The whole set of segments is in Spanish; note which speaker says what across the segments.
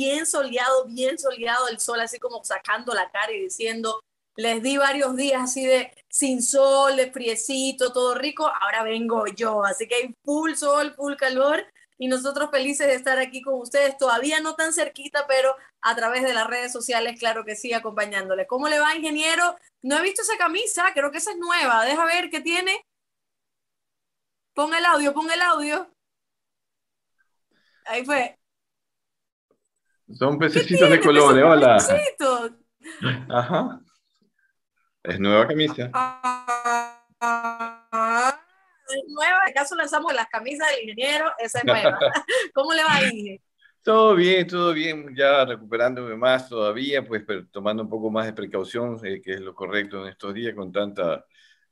Speaker 1: Bien soleado, bien soleado el sol, así como sacando la cara y diciendo, les di varios días así de sin sol, de friecito, todo rico, ahora vengo yo, así que hay full sol, full calor y nosotros felices de estar aquí con ustedes, todavía no tan cerquita, pero a través de las redes sociales, claro que sí, acompañándoles. ¿Cómo le va, ingeniero? No he visto esa camisa, creo que esa es nueva, deja ver qué tiene. Pon el audio, pon el audio. Ahí fue.
Speaker 2: Son pececitos de colores, hola. Pececitos. Ajá. Es nueva camisa.
Speaker 1: Ah, es nueva, acaso lanzamos las camisas del ingeniero, esa es nueva. ¿Cómo le va ahí?
Speaker 2: Todo bien, todo bien, ya recuperándome más todavía, pues pero tomando un poco más de precaución, eh, que es lo correcto en estos días con tanta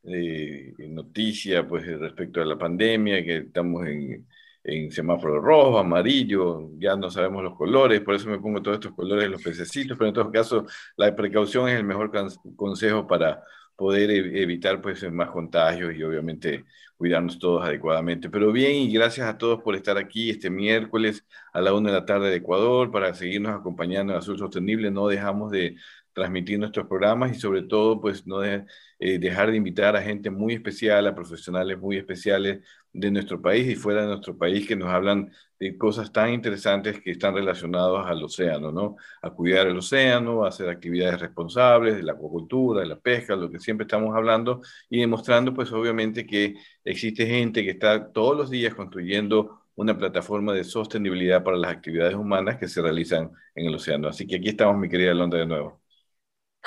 Speaker 2: eh, noticia pues respecto a la pandemia, que estamos en, en semáforo rojo, amarillo, ya no sabemos los colores, por eso me pongo todos estos colores los pececitos, pero en todo caso la precaución es el mejor consejo para poder evitar pues más contagios y obviamente cuidarnos todos adecuadamente. Pero bien, y gracias a todos por estar aquí este miércoles a la una de la tarde de Ecuador para seguirnos acompañando en Azul Sostenible. No dejamos de transmitir nuestros programas y sobre todo pues no de, eh, dejar de invitar a gente muy especial, a profesionales muy especiales de nuestro país y fuera de nuestro país que nos hablan de cosas tan interesantes que están relacionadas al océano, ¿no? A cuidar el océano, a hacer actividades responsables de la acuacultura, de la pesca, lo que siempre estamos hablando y demostrando pues obviamente que existe gente que está todos los días construyendo una plataforma de sostenibilidad para las actividades humanas que se realizan en el océano. Así que aquí estamos, mi querida Londra, de nuevo.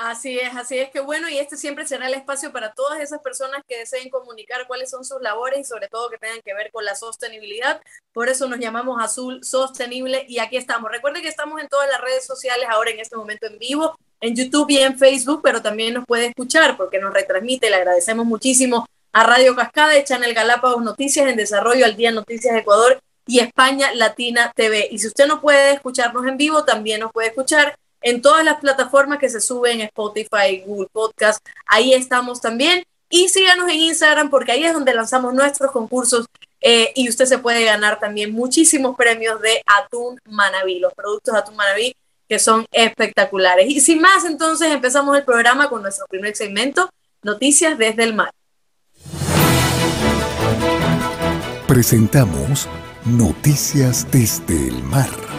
Speaker 1: Así es, así es que bueno, y este siempre será el espacio para todas esas personas que deseen comunicar cuáles son sus labores y sobre todo que tengan que ver con la sostenibilidad. Por eso nos llamamos Azul Sostenible y aquí estamos. Recuerde que estamos en todas las redes sociales ahora en este momento en vivo, en YouTube y en Facebook, pero también nos puede escuchar porque nos retransmite. Le agradecemos muchísimo a Radio Cascada y Channel Galápagos Noticias en Desarrollo al Día Noticias Ecuador y España Latina TV. Y si usted no puede escucharnos en vivo, también nos puede escuchar en todas las plataformas que se suben, Spotify, Google Podcast, ahí estamos también. Y síganos en Instagram porque ahí es donde lanzamos nuestros concursos eh, y usted se puede ganar también muchísimos premios de Atún Manaví, los productos de Atún Manaví que son espectaculares. Y sin más, entonces empezamos el programa con nuestro primer segmento, Noticias desde el Mar.
Speaker 3: Presentamos Noticias desde el Mar.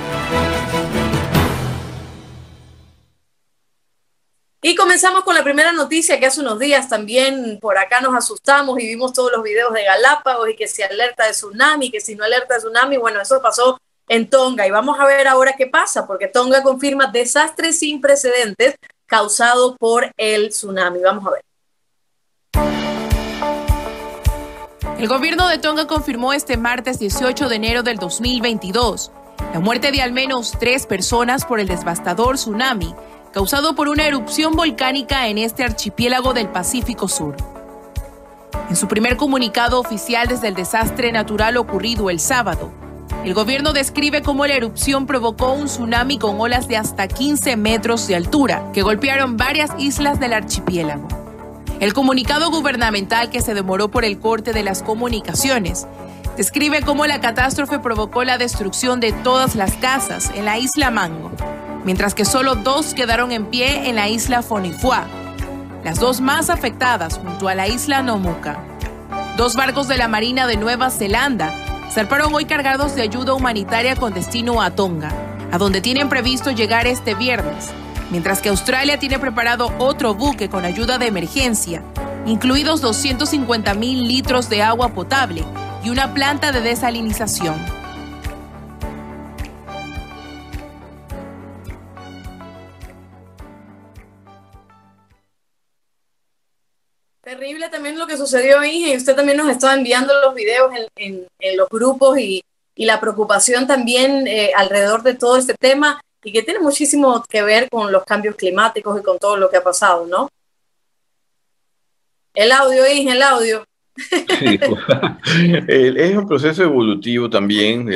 Speaker 1: Y comenzamos con la primera noticia que hace unos días también por acá nos asustamos y vimos todos los videos de Galápagos y que si alerta de tsunami, que si no alerta de tsunami, bueno, eso pasó en Tonga y vamos a ver ahora qué pasa, porque Tonga confirma desastres sin precedentes causado por el tsunami. Vamos a ver.
Speaker 4: El gobierno de Tonga confirmó este martes 18 de enero del 2022 la muerte de al menos tres personas por el devastador tsunami causado por una erupción volcánica en este archipiélago del Pacífico Sur. En su primer comunicado oficial desde el desastre natural ocurrido el sábado, el gobierno describe cómo la erupción provocó un tsunami con olas de hasta 15 metros de altura que golpearon varias islas del archipiélago. El comunicado gubernamental que se demoró por el corte de las comunicaciones describe cómo la catástrofe provocó la destrucción de todas las casas en la isla Mango, mientras que solo dos quedaron en pie en la isla Fonifua, las dos más afectadas junto a la isla Nomuka. Dos barcos de la Marina de Nueva Zelanda zarparon hoy cargados de ayuda humanitaria con destino a Tonga, a donde tienen previsto llegar este viernes, mientras que Australia tiene preparado otro buque con ayuda de emergencia, incluidos 250 mil litros de agua potable y una planta de desalinización.
Speaker 1: Terrible también lo que sucedió ahí, y usted también nos estaba enviando los videos en, los grupos y, la preocupación también eh, alrededor de todo este tema y que tiene muchísimo que ver con los cambios climáticos y con todo lo que ha pasado, ¿no? El audio, Inge, el audio.
Speaker 2: es un proceso evolutivo también,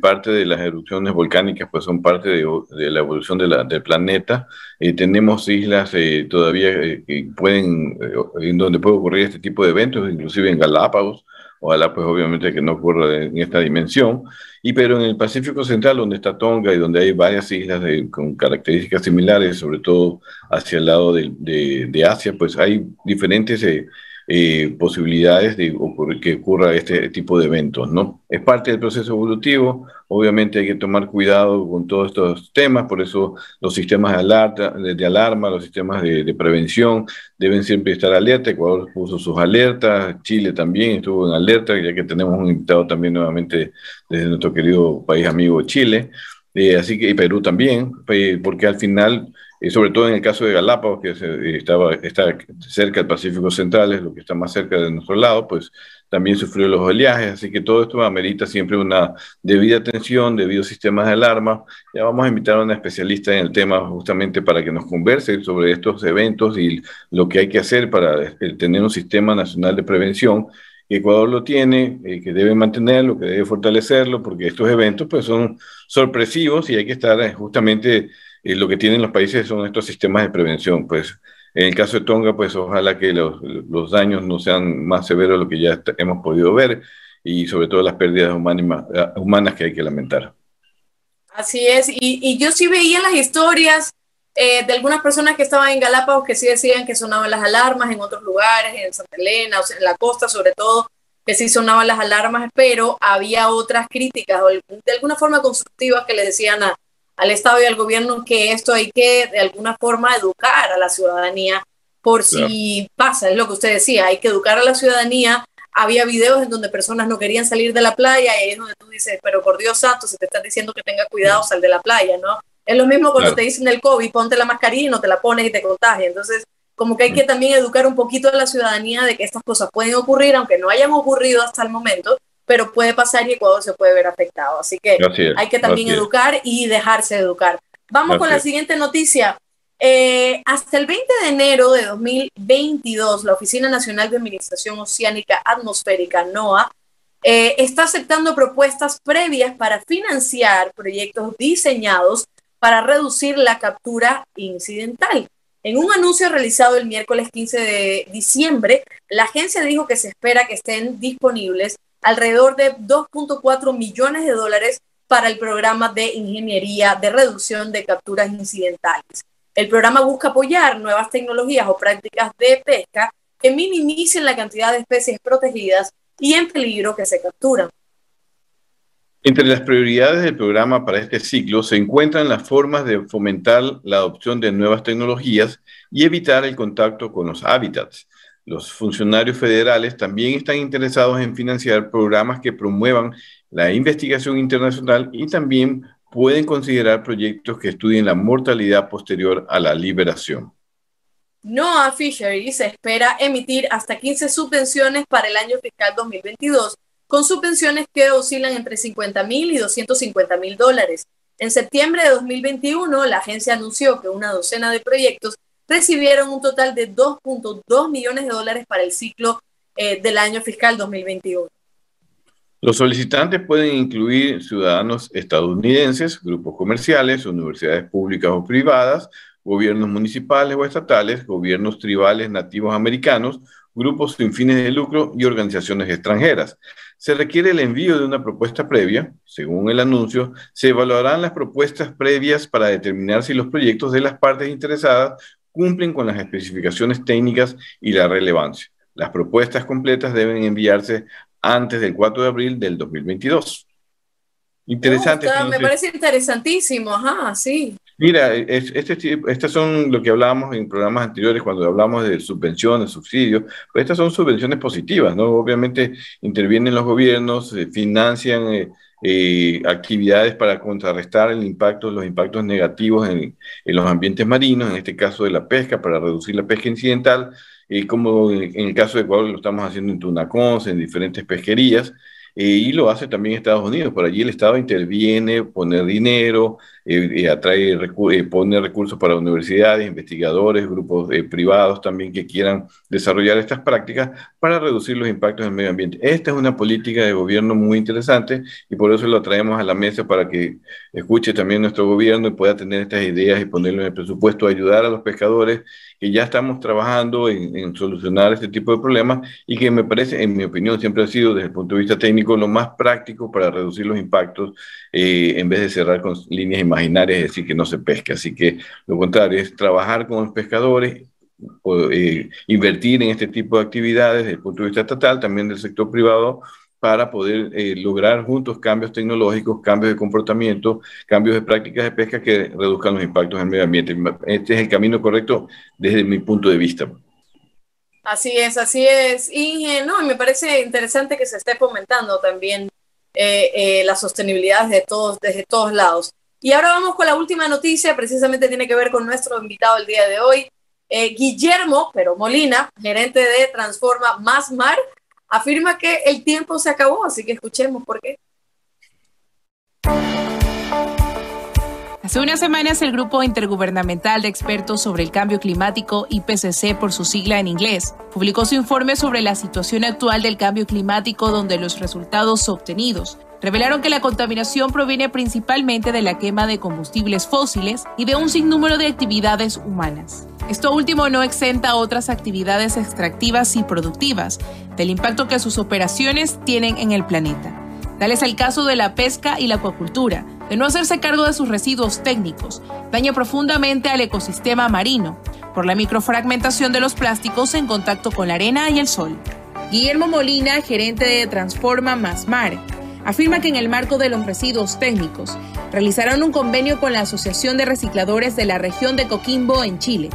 Speaker 2: parte de las erupciones volcánicas, pues son parte de, la evolución del planeta. Eh, tenemos islas eh, todavía eh, que pueden, en donde puede ocurrir este tipo de eventos, inclusive en Galápagos, ojalá pues obviamente que no ocurra en esta dimensión, y pero en el Pacífico Central, donde está Tonga y donde hay varias islas con características similares, sobre todo hacia el lado de, de Asia, pues hay diferentes eh, posibilidades de que ocurra este tipo de eventos, ¿no? Es parte del proceso evolutivo, obviamente hay que tomar cuidado con todos estos temas, por eso los sistemas de alarma, de, alarma los sistemas de, prevención deben siempre estar alerta, Ecuador puso sus alertas, Chile también estuvo en alerta, ya que tenemos un invitado también nuevamente desde nuestro querido país amigo Chile, eh, así que y Perú también, eh, porque al final y sobre todo en el caso de Galápagos, que estaba, está cerca del Pacífico Central, es lo que está más cerca de nuestro lado, pues también sufrió los oleajes, así que todo esto amerita siempre una debida atención, debidos sistemas de alarma. Ya vamos a invitar a una especialista en el tema justamente para que nos converse sobre estos eventos y lo que hay que hacer para tener un sistema nacional de prevención Ecuador lo tiene, eh, que debe mantenerlo, que debe fortalecerlo, porque estos eventos pues son sorpresivos y hay que estar eh, justamente y lo que tienen los países son estos sistemas de prevención. Pues en el caso de Tonga, pues ojalá que los, los daños no sean más severos de lo que ya hemos podido ver y sobre todo las pérdidas humanas, humanas que hay que lamentar.
Speaker 1: Así es, y, y yo sí veía las historias eh, de algunas personas que estaban en Galápagos que sí decían que sonaban las alarmas en otros lugares, en Santa Elena, o sea, en la costa sobre todo, que sí sonaban las alarmas, pero había otras críticas o de alguna forma constructivas que le decían a, al Estado y al gobierno que esto hay que de alguna forma educar a la ciudadanía por si pasa, es lo que usted decía, hay que educar a la ciudadanía. Había videos en donde personas no querían salir de la playa y ahí es donde tú dices, pero por Dios santo, si te están diciendo que tenga cuidado, sal de la playa, ¿no? Es lo mismo cuando te dicen el COVID, ponte la mascarilla y no te la pones y te contagias. Entonces, como que hay que también educar un poquito a la ciudadanía de que estas cosas pueden ocurrir, aunque no hayan ocurrido hasta el momento, pero puede pasar y Ecuador se puede ver afectado. Así que hay que también educar y dejarse educar. Vamos con la siguiente noticia. Eh, hasta el 20 de enero de 2022, la Oficina Nacional de Administración Oceánica Atmosférica, NOAA, eh, está aceptando propuestas previas para financiar proyectos diseñados para reducir la captura incidental. En un anuncio realizado el miércoles 15 de diciembre, la agencia dijo que se espera que estén disponibles alrededor de 2.4 millones de dólares para el programa de ingeniería de reducción de capturas incidentales. El programa busca apoyar nuevas tecnologías o prácticas de pesca que minimicen la cantidad de especies protegidas y en peligro que se capturan.
Speaker 2: Entre las prioridades del programa para este ciclo se encuentran las formas de fomentar la adopción de nuevas tecnologías y evitar el contacto con los hábitats. Los funcionarios federales también están interesados en financiar programas que promuevan la investigación internacional y también pueden considerar proyectos que estudien la mortalidad posterior a la liberación.
Speaker 1: NOAA Fisheries se espera emitir hasta 15 subvenciones para el año fiscal 2022, con subvenciones que oscilan entre 50 mil y 250 mil dólares. En septiembre de 2021, la agencia anunció que una docena de proyectos recibieron un total de 2.2 millones de dólares para el ciclo eh, del año fiscal 2021.
Speaker 2: Los solicitantes pueden incluir ciudadanos estadounidenses, grupos comerciales, universidades públicas o privadas, gobiernos municipales o estatales, gobiernos tribales nativos americanos, grupos sin fines de lucro y organizaciones extranjeras. Se requiere el envío de una propuesta previa. Según el anuncio, se evaluarán las propuestas previas para determinar si los proyectos de las partes interesadas cumplen con las especificaciones técnicas y la relevancia. Las propuestas completas deben enviarse antes del 4 de abril del 2022. Interesante.
Speaker 1: Me, parece interesantísimo, ajá, sí.
Speaker 2: Mira, este, estas son lo que hablábamos en programas anteriores cuando hablamos de subvenciones, subsidios, pues estas son subvenciones positivas, ¿no? Obviamente intervienen los gobiernos, financian eh, eh, actividades para contrarrestar el impacto, los impactos negativos en, en, los ambientes marinos, en este caso de la pesca, para reducir la pesca incidental, y como en el caso de Ecuador lo estamos haciendo en Tunacons, en diferentes pesquerías, eh, y lo hace también Estados Unidos. Por allí el Estado interviene, pone dinero, eh, atrae, eh, pone recursos para universidades, investigadores, grupos privados también que quieran desarrollar estas prácticas para reducir los impactos en el medio ambiente. Esta es una política de gobierno muy interesante y por eso lo traemos a la mesa para que escuche también nuestro gobierno y pueda tener estas ideas y ponerlo en el presupuesto, ayudar a los pescadores que ya estamos trabajando en, en solucionar este tipo de problemas y que me parece, en mi opinión, siempre ha sido desde el punto de vista técnico lo más práctico para reducir los impactos eh, en vez de cerrar con líneas imaginarias, es decir, que no se pesque. Así que lo contrario es trabajar con los pescadores, eh, invertir en este tipo de actividades desde el punto de vista estatal, también del sector privado, para poder eh, lograr juntos cambios tecnológicos, cambios de comportamiento, cambios de prácticas de pesca que reduzcan los impactos en el medio ambiente. Este es el camino correcto desde mi punto de vista.
Speaker 1: Así es, así es. Y no, me parece interesante que se esté fomentando también eh, eh, la sostenibilidad de todos, desde todos lados. Y ahora vamos con la última noticia, precisamente tiene que ver con nuestro invitado el día de hoy, eh, Guillermo, pero Molina, gerente de Transforma Más Mar, afirma que el tiempo se acabó, así que escuchemos por qué.
Speaker 4: Hace unas semanas el Grupo Intergubernamental de Expertos sobre el Cambio Climático, IPCC por su sigla en inglés, publicó su informe sobre la situación actual del cambio climático donde los resultados obtenidos revelaron que la contaminación proviene principalmente de la quema de combustibles fósiles y de un sinnúmero de actividades humanas. Esto último no exenta otras actividades extractivas y productivas del impacto que sus operaciones tienen en el planeta. Tal es el caso de la pesca y la acuacultura, de no hacerse cargo de sus residuos técnicos, daña profundamente al ecosistema marino por la microfragmentación de los plásticos en contacto con la arena y el sol. Guillermo Molina, gerente de Transforma Más Mar, afirma que en el marco de los residuos técnicos realizarán un convenio con la Asociación de Recicladores de la región de Coquimbo en Chile,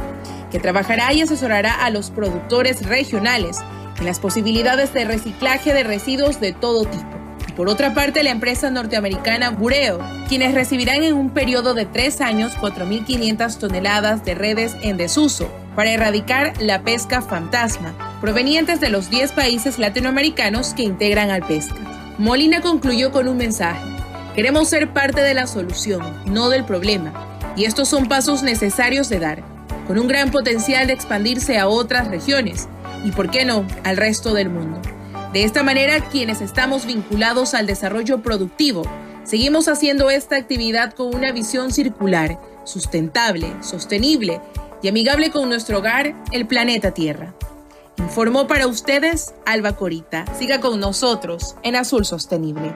Speaker 4: que trabajará y asesorará a los productores regionales en las posibilidades de reciclaje de residuos de todo tipo. Por otra parte, la empresa norteamericana Bureo, quienes recibirán en un periodo de tres años 4.500 toneladas de redes en desuso para erradicar la pesca fantasma, provenientes de los 10 países latinoamericanos que integran al pesca. Molina concluyó con un mensaje. Queremos ser parte de la solución, no del problema, y estos son pasos necesarios de dar, con un gran potencial de expandirse a otras regiones y, por qué no, al resto del mundo. De esta manera, quienes estamos vinculados al desarrollo productivo, seguimos haciendo esta actividad con una visión circular, sustentable, sostenible y amigable con nuestro hogar, el planeta Tierra. Informó para ustedes Alba Corita. Siga con nosotros en Azul Sostenible.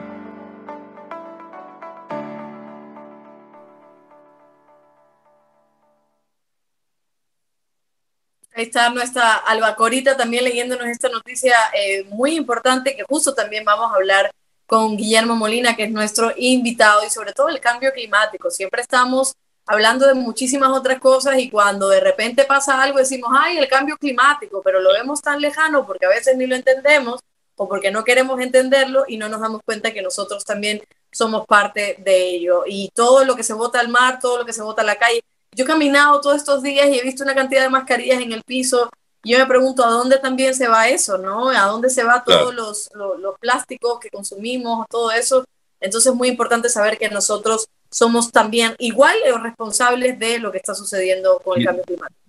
Speaker 1: Ahí está nuestra Albacorita también leyéndonos esta noticia eh, muy importante que justo también vamos a hablar con Guillermo Molina, que es nuestro invitado, y sobre todo el cambio climático. Siempre estamos hablando de muchísimas otras cosas y cuando de repente pasa algo decimos, ay, el cambio climático, pero lo vemos tan lejano porque a veces ni lo entendemos o porque no queremos entenderlo y no nos damos cuenta que nosotros también somos parte de ello. Y todo lo que se bota al mar, todo lo que se bota a la calle, yo he caminado todos estos días y he visto una cantidad de mascarillas en el piso. Y yo me pregunto a dónde también se va eso, ¿no? A dónde se va todos los, los, plásticos que consumimos, todo eso. Entonces es muy importante saber que nosotros somos también igual responsables de lo que está sucediendo con el cambio climático.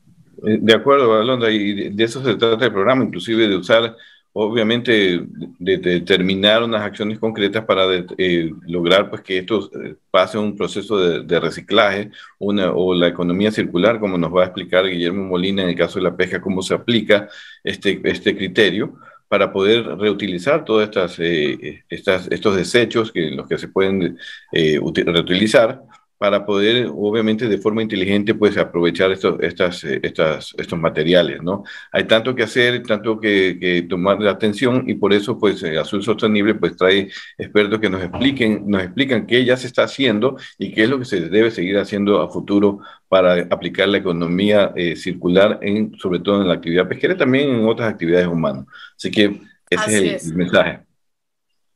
Speaker 2: Eh, de acuerdo, Alondra, y de eso se trata el programa, inclusive de usar obviamente de, determinar unas acciones concretas para eh, lograr pues que esto eh, pase un proceso de, reciclaje una, o la economía circular, como nos va a explicar Guillermo Molina en el caso de la pesca, cómo se aplica este, este criterio para poder reutilizar todos eh, estas, estos desechos que los que se pueden reutilizar para poder, obviamente, de forma inteligente, pues aprovechar estos, estas, eh, estas, estos materiales, ¿no? Hay tanto que hacer, tanto que, que tomar la atención y por eso, pues, eh, Azul Sostenible, pues, trae expertos que nos expliquen, nos explican qué ya se está haciendo y qué es lo que se debe seguir haciendo a futuro para aplicar la economía eh, circular, en, sobre todo en la actividad pesquera y también en otras actividades humanas. Así que ese es el mensaje.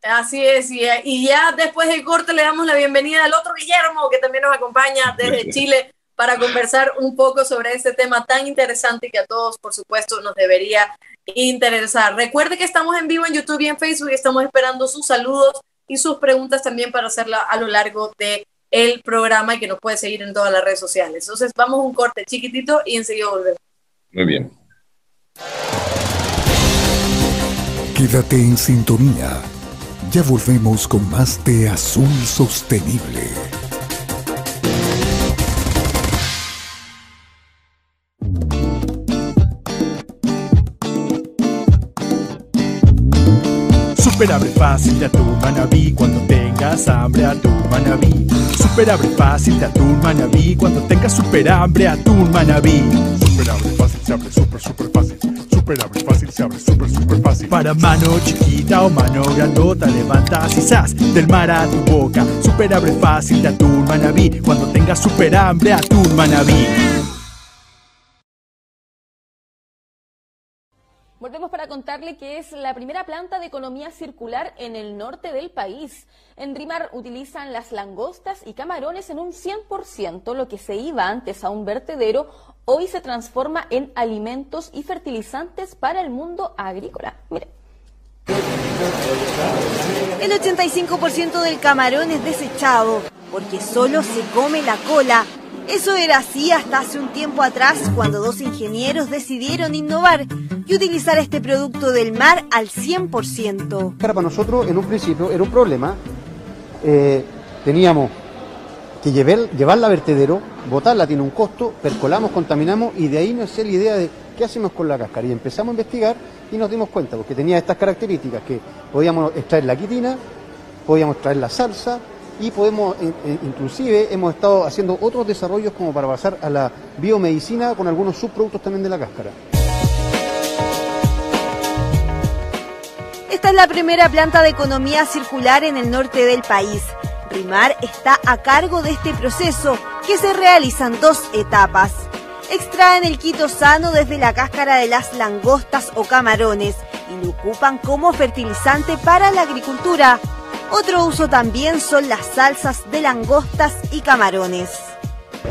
Speaker 1: Así es, y, ya después del corte le damos la bienvenida al otro Guillermo que también nos acompaña desde Chile para conversar un poco sobre este tema tan interesante que a todos, por supuesto, nos debería interesar. Recuerde que estamos en vivo en YouTube y en Facebook y estamos esperando sus saludos y sus preguntas también para hacerla a lo largo de el programa y que nos puede seguir en todas las redes sociales. Entonces, vamos a un corte chiquitito y enseguida volvemos.
Speaker 2: Muy bien.
Speaker 3: Quédate en sintonía ya volvemos con más de Azul Sostenible.
Speaker 5: Super abre fácil de atún manabí cuando tengas hambre atún manabí. Super abre fácil de atún manabí cuando tengas super hambre atún manabí. Se abre super super fácil Super abre fácil, se abre súper, súper fácil. Para mano chiquita o mano grandota, levantas y del mar a tu boca. Super abre fácil de atún manabí. Cuando tengas super hambre, atún manabí.
Speaker 6: Volvemos para contarle que es la primera planta de economía circular en el norte del país. En Rimar utilizan las langostas y camarones en un 100%, lo que se iba antes a un vertedero, hoy se transforma en alimentos y fertilizantes para el mundo agrícola. Mire.
Speaker 7: El 85% del camarón es desechado porque solo se come la cola eso era así hasta hace un tiempo atrás, cuando dos ingenieros decidieron innovar y utilizar este producto del mar al 100%.
Speaker 8: Para nosotros, en un principio, era un problema. Eh, teníamos que llevar, llevarla a vertedero, botarla tiene un costo, percolamos, contaminamos y de ahí nos nació la idea de qué hacemos con la cáscara. Y empezamos a investigar y nos dimos cuenta, porque tenía estas características, que podíamos extraer la quitina, podíamos traer la salsa, y podemos, eh, eh, inclusive hemos estado haciendo otros desarrollos como para pasar a la biomedicina con algunos subproductos también de la cáscara.
Speaker 7: Esta es la primera planta de economía circular en el norte del país. RIMAR está a cargo de este proceso, que se realiza en dos etapas. Extraen el quito sano desde la cáscara de las langostas o camarones y lo ocupan como fertilizante para la agricultura. Otro uso también son las salsas de langostas y camarones.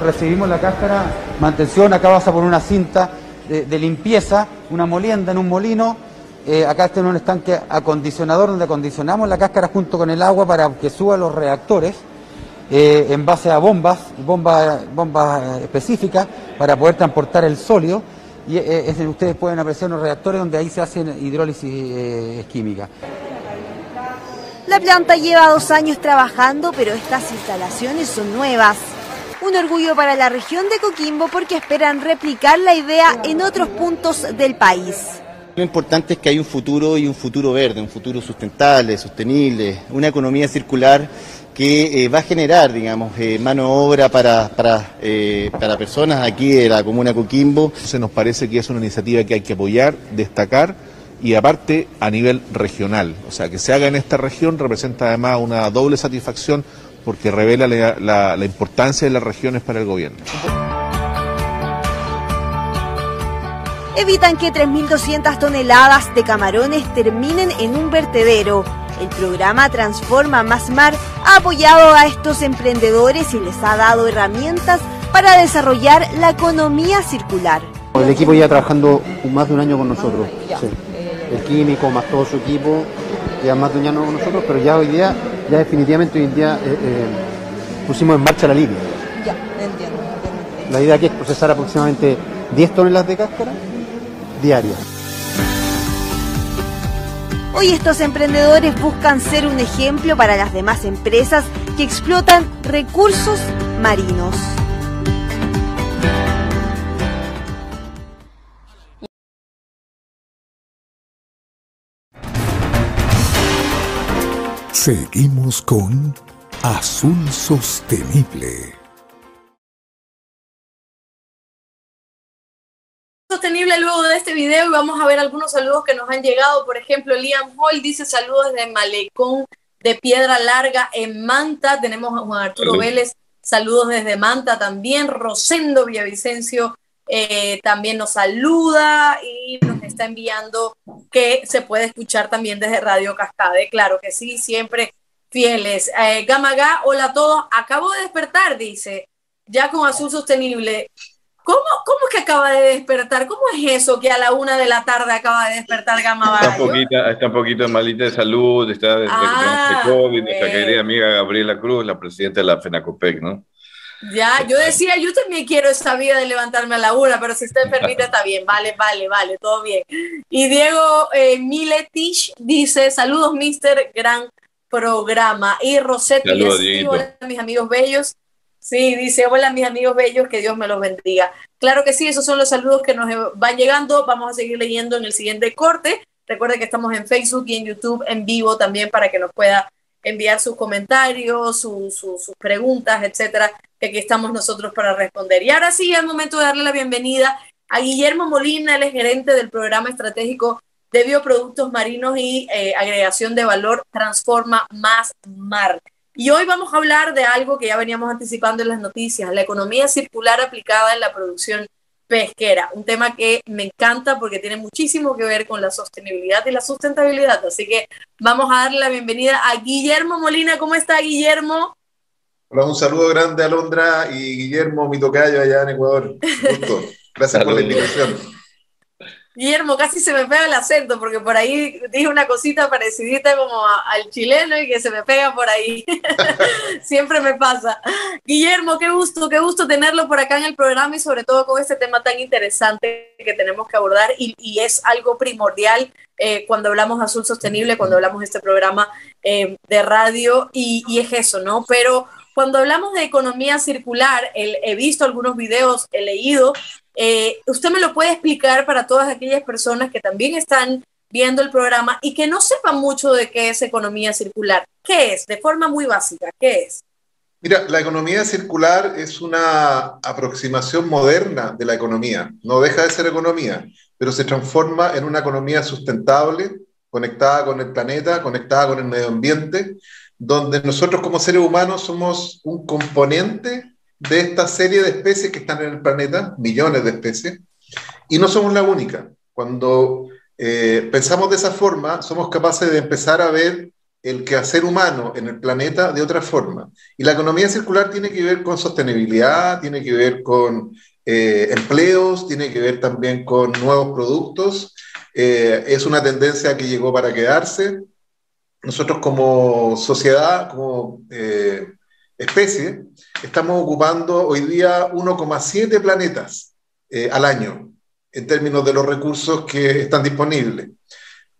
Speaker 8: Recibimos la cáscara, mantención, acá pasa por una cinta de, limpieza, una molienda en un molino. Eh, acá está en un estanque acondicionador donde acondicionamos la cáscara junto con el agua para que suba los reactores. Eh, en base a bombas, bombas, bombas específicas para poder transportar el sólido. Y eh, ustedes pueden apreciar unos reactores donde ahí se hace hidrólisis química.
Speaker 7: La planta lleva dos años trabajando, pero estas instalaciones son nuevas. Un orgullo para la región de Coquimbo porque esperan replicar la idea en otros puntos del país.
Speaker 9: Lo importante es que hay un futuro y un futuro verde, un futuro sustentable, sostenible, una economía circular que eh, va a generar, digamos, eh, mano de obra para, para, eh, para personas aquí de la comuna Coquimbo.
Speaker 10: Se nos parece que es una iniciativa que hay que apoyar, destacar y aparte a nivel regional. O sea, que se haga en esta región representa además una doble satisfacción porque revela la, importancia de las regiones para el gobierno.
Speaker 7: Evitan que 3.200 toneladas de camarones terminen en un vertedero. El programa Transforma Más Mar ha apoyado a estos emprendedores y les ha dado herramientas para desarrollar la economía circular.
Speaker 8: El equipo ya trabajando más de un año con nosotros el químico, más todo su equipo, ya más de un año con nosotros, pero ya hoy día, ya definitivamente hoy en día eh, eh, pusimos en marcha la línea. Ya, entiendo, La idea aquí es procesar aproximadamente 10 toneladas de cáscara diarias.
Speaker 7: Hoy estos emprendedores buscan ser un ejemplo para las demás empresas que explotan recursos marinos.
Speaker 3: Seguimos con Azul Sostenible.
Speaker 1: Sostenible luego de este video y vamos a ver algunos saludos que nos han llegado. Por ejemplo, Liam Hall dice saludos desde Malecón de Piedra Larga en Manta. Tenemos a Juan Arturo Vélez, saludos desde Manta también. Rosendo Villavicencio eh, también nos saluda y nos está enviando que se puede escuchar también desde Radio Cascade. Claro que sí, siempre fieles. Eh, Gamaga, hola a todos. Acabo de despertar, dice, ya con azul sostenible. ¿Cómo, ¿Cómo es que acaba de despertar? ¿Cómo es eso que a la una de la tarde acaba de despertar Gama
Speaker 2: Está un poquito, está un poquito malita de salud, está de, ah, COVID, nuestra querida amiga Gabriela Cruz, la presidenta de la FENACOPEC, ¿no?
Speaker 1: Ya, yo decía, yo también quiero esta vida de levantarme a la una, pero si está enfermita está bien, vale, vale, vale, todo bien. Y Diego eh, Miletich dice, saludos, mister, gran programa. Y Rosetta, hola mis amigos bellos, Sí, dice, hola mis amigos bellos, que Dios me los bendiga. Claro que sí, esos son los saludos que nos van llegando. Vamos a seguir leyendo en el siguiente corte. Recuerde que estamos en Facebook y en YouTube en vivo también para que nos pueda enviar sus comentarios, sus preguntas, etcétera, que aquí estamos nosotros para responder. Y ahora sí, es el momento de darle la bienvenida a Guillermo Molina, es gerente del programa estratégico de bioproductos marinos y eh, agregación de valor Transforma Más Mar. Y hoy vamos a hablar de algo que ya veníamos anticipando en las noticias, la economía circular aplicada en la producción pesquera, un tema que me encanta porque tiene muchísimo que ver con la sostenibilidad y la sustentabilidad. Así que vamos a darle la bienvenida a Guillermo Molina. ¿Cómo está Guillermo?
Speaker 11: Hola, un saludo grande a Londra y Guillermo, mi tocayo allá en Ecuador. Gracias por la invitación.
Speaker 1: Guillermo, casi se me pega el acento, porque por ahí dije una cosita parecidita como al chileno y que se me pega por ahí. Siempre me pasa. Guillermo, qué gusto, qué gusto tenerlo por acá en el programa y sobre todo con este tema tan interesante que tenemos que abordar y, es algo primordial eh, cuando hablamos de azul sostenible, cuando hablamos de este programa eh, de radio y, y es eso, ¿no? Pero cuando hablamos de economía circular, he visto algunos videos, he leído eh, ¿Usted me lo puede explicar para todas aquellas personas que también están viendo el programa y que no sepan mucho de qué es economía circular? ¿Qué es? De forma muy básica, ¿qué es?
Speaker 11: Mira, la economía circular es una aproximación moderna de la economía. No deja de ser economía, pero se transforma en una economía sustentable, conectada con el planeta, conectada con el medio ambiente, donde nosotros como seres humanos somos un componente de esta serie de especies que están en el planeta, millones de especies, y no somos la única. Cuando eh, pensamos de esa forma, somos capaces de empezar a ver el quehacer humano en el planeta de otra forma. Y la economía circular tiene que ver con sostenibilidad, tiene que ver con eh, empleos, tiene que ver también con nuevos productos. Eh, es una tendencia que llegó para quedarse. Nosotros como sociedad, como especie, estamos ocupando hoy día 1,7 planetas eh, al año en términos de los recursos que están disponibles.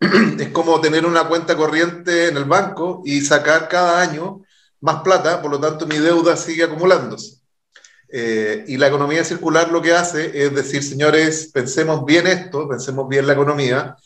Speaker 11: es como tener una cuenta corriente en el banco y sacar cada año más plata, por lo tanto mi deuda sigue acumulándose. Eh, y la economía circular lo que hace es decir, señores, pensemos bien esto, pensemos bien la economía,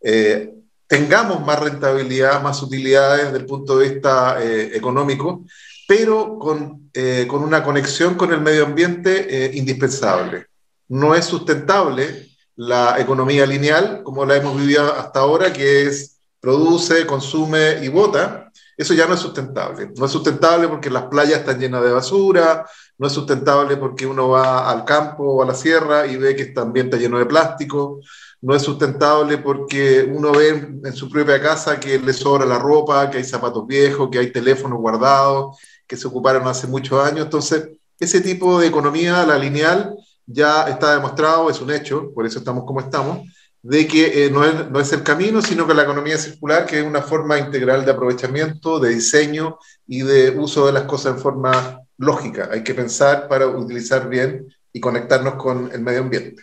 Speaker 11: eh, tengamos más rentabilidad, más utilidades desde el punto de vista económico, pero con, eh, con una conexión con el medio ambiente eh, indispensable. No es sustentable la economía lineal, como la hemos vivido hasta ahora, que es produce, consume y vota. Eso ya no es sustentable. No es sustentable porque las playas están llenas de basura, no es sustentable porque uno va al campo o a la sierra y ve que también está lleno de plástico, no es sustentable porque uno ve en su propia casa que le sobra la ropa, que hay zapatos viejos, que hay teléfonos guardados, que se ocuparon hace muchos años. Entonces, ese tipo de economía, la lineal, ya está demostrado, es un hecho, por eso estamos como estamos, de que eh, no, es, no, es, el camino, sino que la economía circular, que es una forma integral de aprovechamiento, de diseño y de uso de las cosas en forma lógica. Hay que pensar para utilizar bien y conectarnos con el medio ambiente.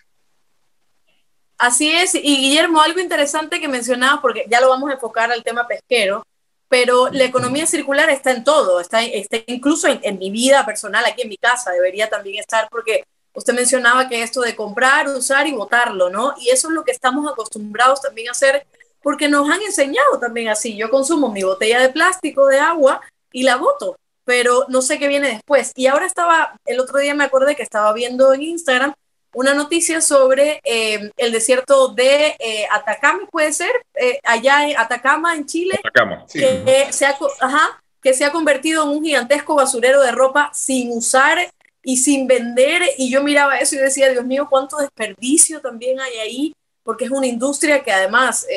Speaker 1: Así es, y Guillermo, algo interesante que mencionabas, porque ya lo vamos a enfocar al tema pesquero, pero la economía circular está en todo, está, está incluso en, mi vida personal, aquí en mi casa, debería también estar, porque usted mencionaba que esto de comprar, usar y botarlo, ¿no? Y eso es lo que estamos acostumbrados también a hacer, porque nos han enseñado también así. Yo consumo mi botella de plástico, de agua, y la boto, pero no sé qué viene después. Y ahora estaba, el otro día me acordé que estaba viendo en Instagram una noticia sobre eh, el desierto de eh, Atacama, puede ser, eh, allá en Atacama, en Chile,
Speaker 2: Atacama.
Speaker 1: que, se ha, ajá, que se ha convertido en un gigantesco basurero de ropa sin usar y sin vender. Y yo miraba eso y decía, Dios mío, cuánto desperdicio también hay ahí, porque es una industria que además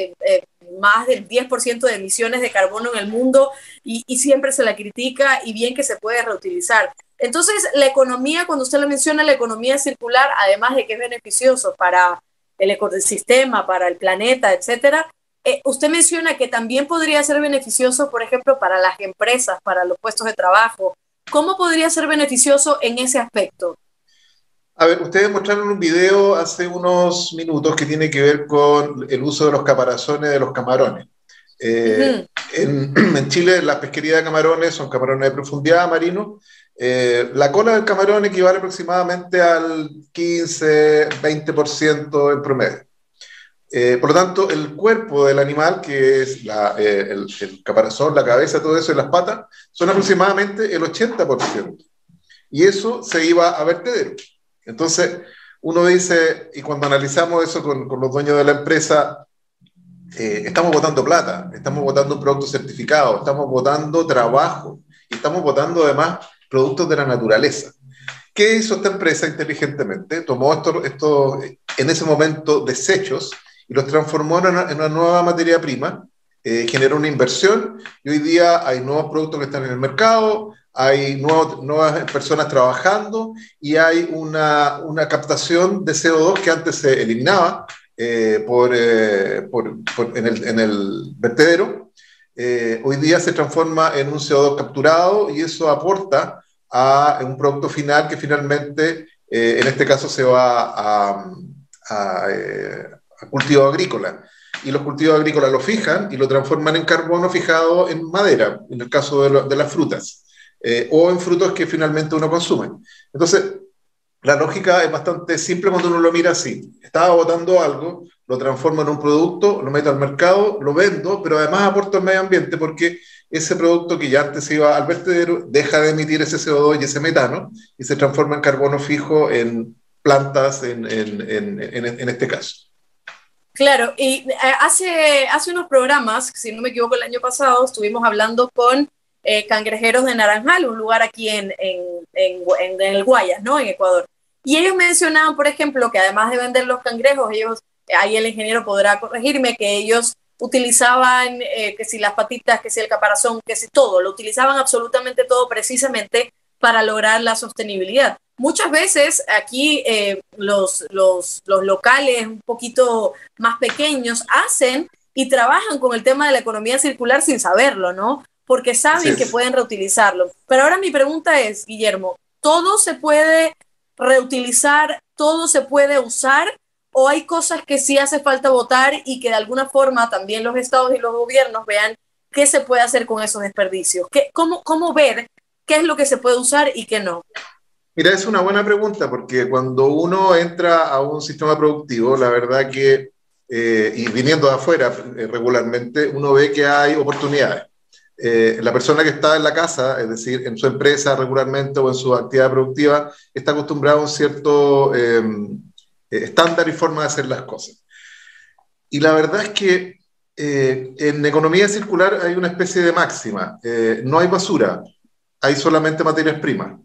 Speaker 1: más del 10% de emisiones de carbono en el mundo y, y siempre se la critica y bien que se puede reutilizar. Entonces, la economía, cuando usted lo menciona, la economía circular, además de que es beneficioso para el ecosistema, para el planeta, etcétera, eh, usted menciona que también podría ser beneficioso, por ejemplo, para las empresas, para los puestos de trabajo. ¿Cómo podría ser beneficioso en ese aspecto?
Speaker 11: A ver, ustedes mostraron un video hace unos minutos que tiene que ver con el uso de los caparazones de los camarones. Eh, en, en, Chile, la pesquería de camarones son camarones de profundidad marinos eh, la cola del camarón equivale aproximadamente al 15-20% en promedio. Eh, por lo tanto, el cuerpo del animal, que es eh, el, caparazón, la cabeza, todo eso y las patas, son aproximadamente el 80%. Y eso se iba a vertedero. Entonces, uno dice, y cuando analizamos eso con, con los dueños de la empresa, estamos votando plata, estamos votando un producto certificado, estamos votando trabajo, y estamos votando además productos de la naturaleza. ¿Qué hizo esta empresa inteligentemente? Tomó estos, esto, en ese momento, desechos y los transformó en una, nueva materia prima, eh, generó una inversión y hoy día hay nuevos productos que están en el mercado, hay nuevas personas trabajando y hay una, una, captación de CO2 que antes se eliminaba eh, por, eh, por, en, el, en, el, vertedero. hoy día se transforma en un CO2 capturado y eso aporta a un producto final que finalmente, eh, en este caso, se va a, eh, a, cultivo agrícola. Y los cultivos agrícolas lo fijan y lo transforman en carbono fijado en madera, en el caso de, las frutas, eh, o en frutos que finalmente uno consume. Entonces, la lógica es bastante simple cuando uno lo mira así. Estaba botando algo, lo transformo en un producto, lo meto al mercado, lo vendo, pero además aporto al medio ambiente porque ese producto que ya antes iba al vertedero deja de emitir ese CO2 y ese metano y se transforma en carbono fijo en plantas en, en, en, en este caso.
Speaker 1: Claro, y eh, hace, hace unos programas, si no me equivoco, el año pasado estuvimos hablando con eh, cangrejeros de Naranjal, un lugar aquí en, el Guayas, ¿no? En Ecuador. Y ellos mencionaban, por ejemplo, que además de vender los cangrejos, ellos, ahí el ingeniero podrá corregirme, que ellos utilizaban eh, que si las patitas, que si el caparazón, que si todo, lo utilizaban absolutamente todo precisamente para lograr la sostenibilidad. Muchas veces aquí eh, los, los, los locales un poquito más pequeños hacen y trabajan con el tema de la economía circular sin saberlo, ¿no? Porque saben que pueden reutilizarlo. Pero ahora mi pregunta es, Guillermo, ¿todo se puede reutilizar, todo se puede usar o hay cosas que sí hace falta votar y que de alguna forma también los estados y los gobiernos vean qué se puede hacer con esos desperdicios, ¿Qué, cómo, cómo ver qué es lo que se puede usar y qué no.
Speaker 11: Mira, es una buena pregunta porque cuando uno entra a un sistema productivo, la verdad que, eh, y viniendo de afuera eh, regularmente, uno ve que hay oportunidades. Eh, la persona que está en la casa, es decir, en su empresa regularmente o en su actividad productiva, está acostumbrado a un cierto eh, estándar y forma de hacer las cosas. Y la verdad es que eh, en economía circular hay una especie de máxima. Eh, no hay basura, hay solamente materias primas.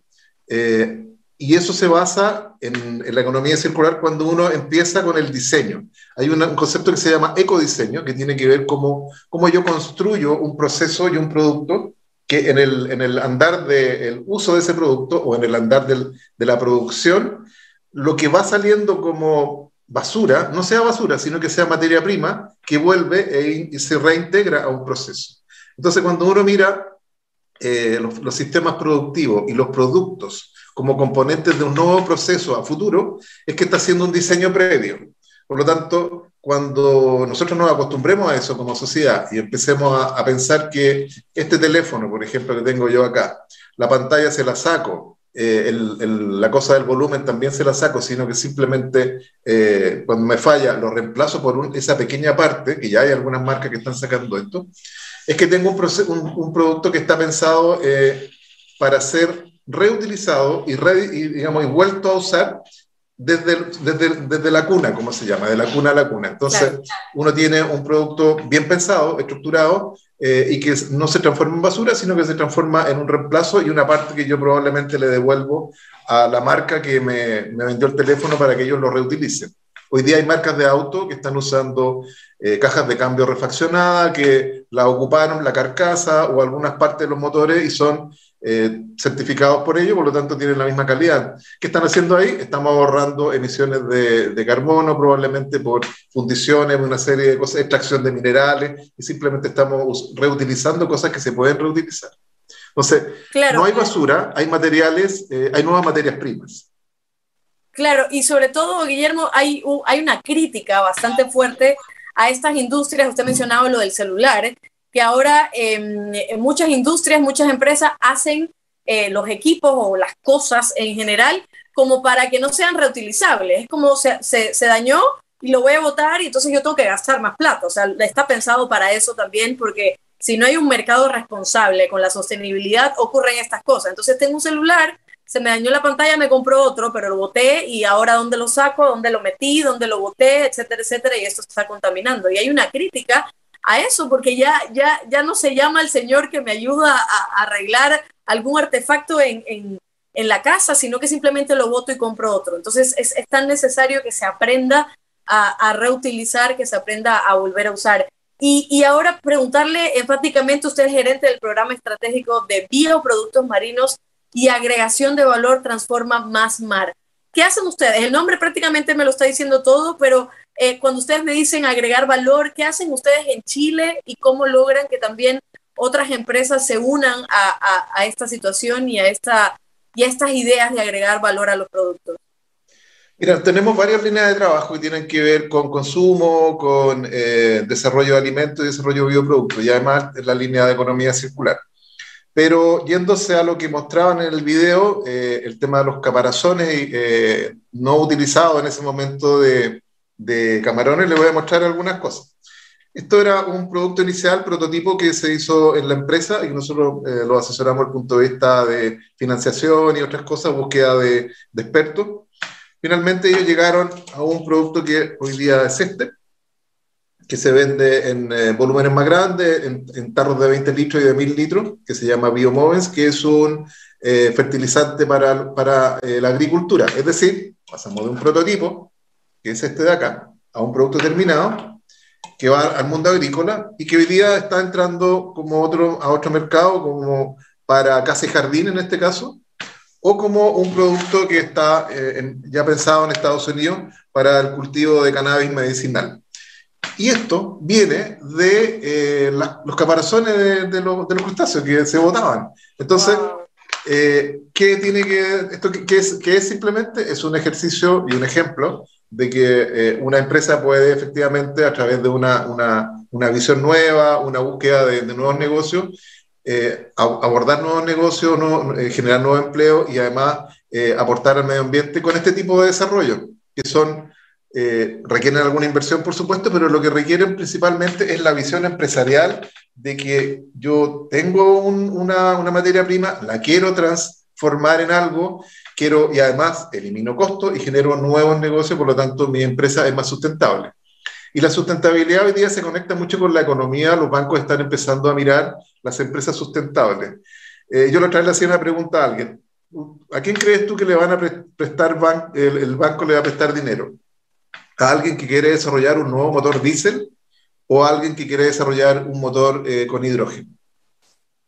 Speaker 11: y eso se basa en, la economía circular cuando uno empieza con el diseño. Hay un concepto que se llama ecodiseño, que tiene que ver cómo, cómo yo construyo un proceso y un producto que en el, en el andar del uso de ese producto o en el andar del, de la producción lo que va saliendo como basura no sea basura, sino que sea materia prima que vuelve e y se reintegra a un proceso. Entonces, cuando uno mira eh, los, sistemas productivos y los productos como componentes de un nuevo proceso a futuro, es que está haciendo un diseño previo. Por lo tanto, cuando nosotros nos acostumbremos a eso como sociedad y empecemos a, a pensar que este teléfono, por ejemplo, que tengo yo acá, la pantalla se la saco, eh, la cosa del volumen también se la saco, sino que simplemente eh, cuando me falla lo reemplazo por esa pequeña parte, que ya hay algunas marcas que están sacando esto, es que tengo un, un, producto que está pensado eh, para ser reutilizado y, digamos, y vuelto a usar desde, desde, desde, la cuna, como se llama, de la cuna a la cuna. Entonces, uno tiene un producto bien pensado, estructurado, eh, y que no se transforma en basura, sino que se transforma en un reemplazo y una parte que yo probablemente le devuelvo a la marca que me, me vendió el teléfono para que ellos lo reutilicen. Hoy día hay marcas de auto que están usando eh, cajas de cambio refaccionadas, que la ocuparon la carcasa o algunas partes de los motores y son eh, certificados por ello, por lo tanto tienen la misma calidad. ¿Qué están haciendo ahí? Estamos ahorrando emisiones de, carbono, probablemente por fundiciones, una serie de cosas, extracción de minerales, y simplemente estamos reutilizando cosas que se pueden reutilizar. Entonces, no hay basura, hay materiales, eh, hay nuevas materias primas.
Speaker 1: Claro, y sobre todo, Guillermo, hay, hay una crítica bastante fuerte a estas industrias, usted mencionaba lo del celular, que ahora en muchas industrias, muchas empresas hacen eh, los equipos o las cosas en general como para que no sean reutilizables. Es como se, se, dañó y lo voy a botar y entonces yo tengo que gastar más plata. O sea, está pensado para eso también porque si no hay un mercado responsable con la sostenibilidad, ocurren estas cosas. Entonces tengo un celular, se me dañó la pantalla, me compro otro, pero lo boté y ahora dónde lo saco, dónde lo metí, dónde lo boté, etcétera, etcétera, y esto está contaminando. Y hay una crítica a eso, porque ya, ya, ya no se llama el Señor que me ayuda a, arreglar algún artefacto en, en, la casa, sino que simplemente lo voto y compro otro. Entonces es, es tan necesario que se aprenda a, a, reutilizar, que se aprenda a volver a usar. Y, y, ahora preguntarle enfáticamente, usted es gerente del programa estratégico de bioproductos marinos y agregación de valor transforma más mar. ¿Qué hacen ustedes? El nombre prácticamente me lo está diciendo todo, pero eh, cuando ustedes me dicen agregar valor, ¿qué hacen ustedes en Chile y cómo logran que también otras empresas se unan a, esta situación y a, esta, y estas ideas de agregar valor a los productos?
Speaker 11: Mira, tenemos varias líneas de trabajo que tienen que ver con consumo, con eh, desarrollo de alimentos y desarrollo de bioproductos, y además la línea de economía circular. Pero yéndose a lo que mostraban en el video, eh, el tema de los caparazones no utilizados en ese momento de, de camarones, le voy a mostrar algunas cosas. Esto era un producto inicial, prototipo que se hizo en la empresa y nosotros eh, lo asesoramos desde el punto de vista de financiación y otras cosas, búsqueda de, expertos. Finalmente ellos llegaron a un producto que hoy día es este, que se vende en eh, volúmenes más grandes, en, tarros de 20 litros y de 1000 litros, que se llama Biomovens, que es un eh, fertilizante para, para la agricultura. Es decir, pasamos de un prototipo que es este de acá, a un producto terminado que va al mundo agrícola y que hoy día está entrando como otro, a otro mercado, como para casa y jardín en este caso, o como un producto que está eh, ya pensado en Estados Unidos para el cultivo de cannabis medicinal. Y esto viene de eh, los caparazones de, los, crustáceos que se botaban. Entonces, eh, ¿qué tiene que, esto qué es, qué es simplemente? Es un ejercicio y un ejemplo de que eh, una empresa puede efectivamente, a través de una, una, una visión nueva, una búsqueda de, nuevos negocios, eh, abordar nuevos negocios, eh, generar nuevo empleo y además aportar al medio ambiente con este tipo de desarrollo, que son, requieren alguna inversión, por supuesto, pero lo que requieren principalmente es la visión empresarial de que yo tengo una, una materia prima, la quiero transformar en algo quiero y además elimino costos y genero nuevos negocios, por lo tanto mi empresa es más sustentable. Y la sustentabilidad hoy día se conecta mucho con la economía, los bancos están empezando a mirar las empresas sustentables. Eh, yo la otra vez le una pregunta a alguien, ¿a quién crees tú que le van a prestar, el, banco le va a prestar dinero? ¿A alguien que quiere desarrollar un nuevo motor diésel o a alguien que quiere desarrollar un motor eh, con hidrógeno?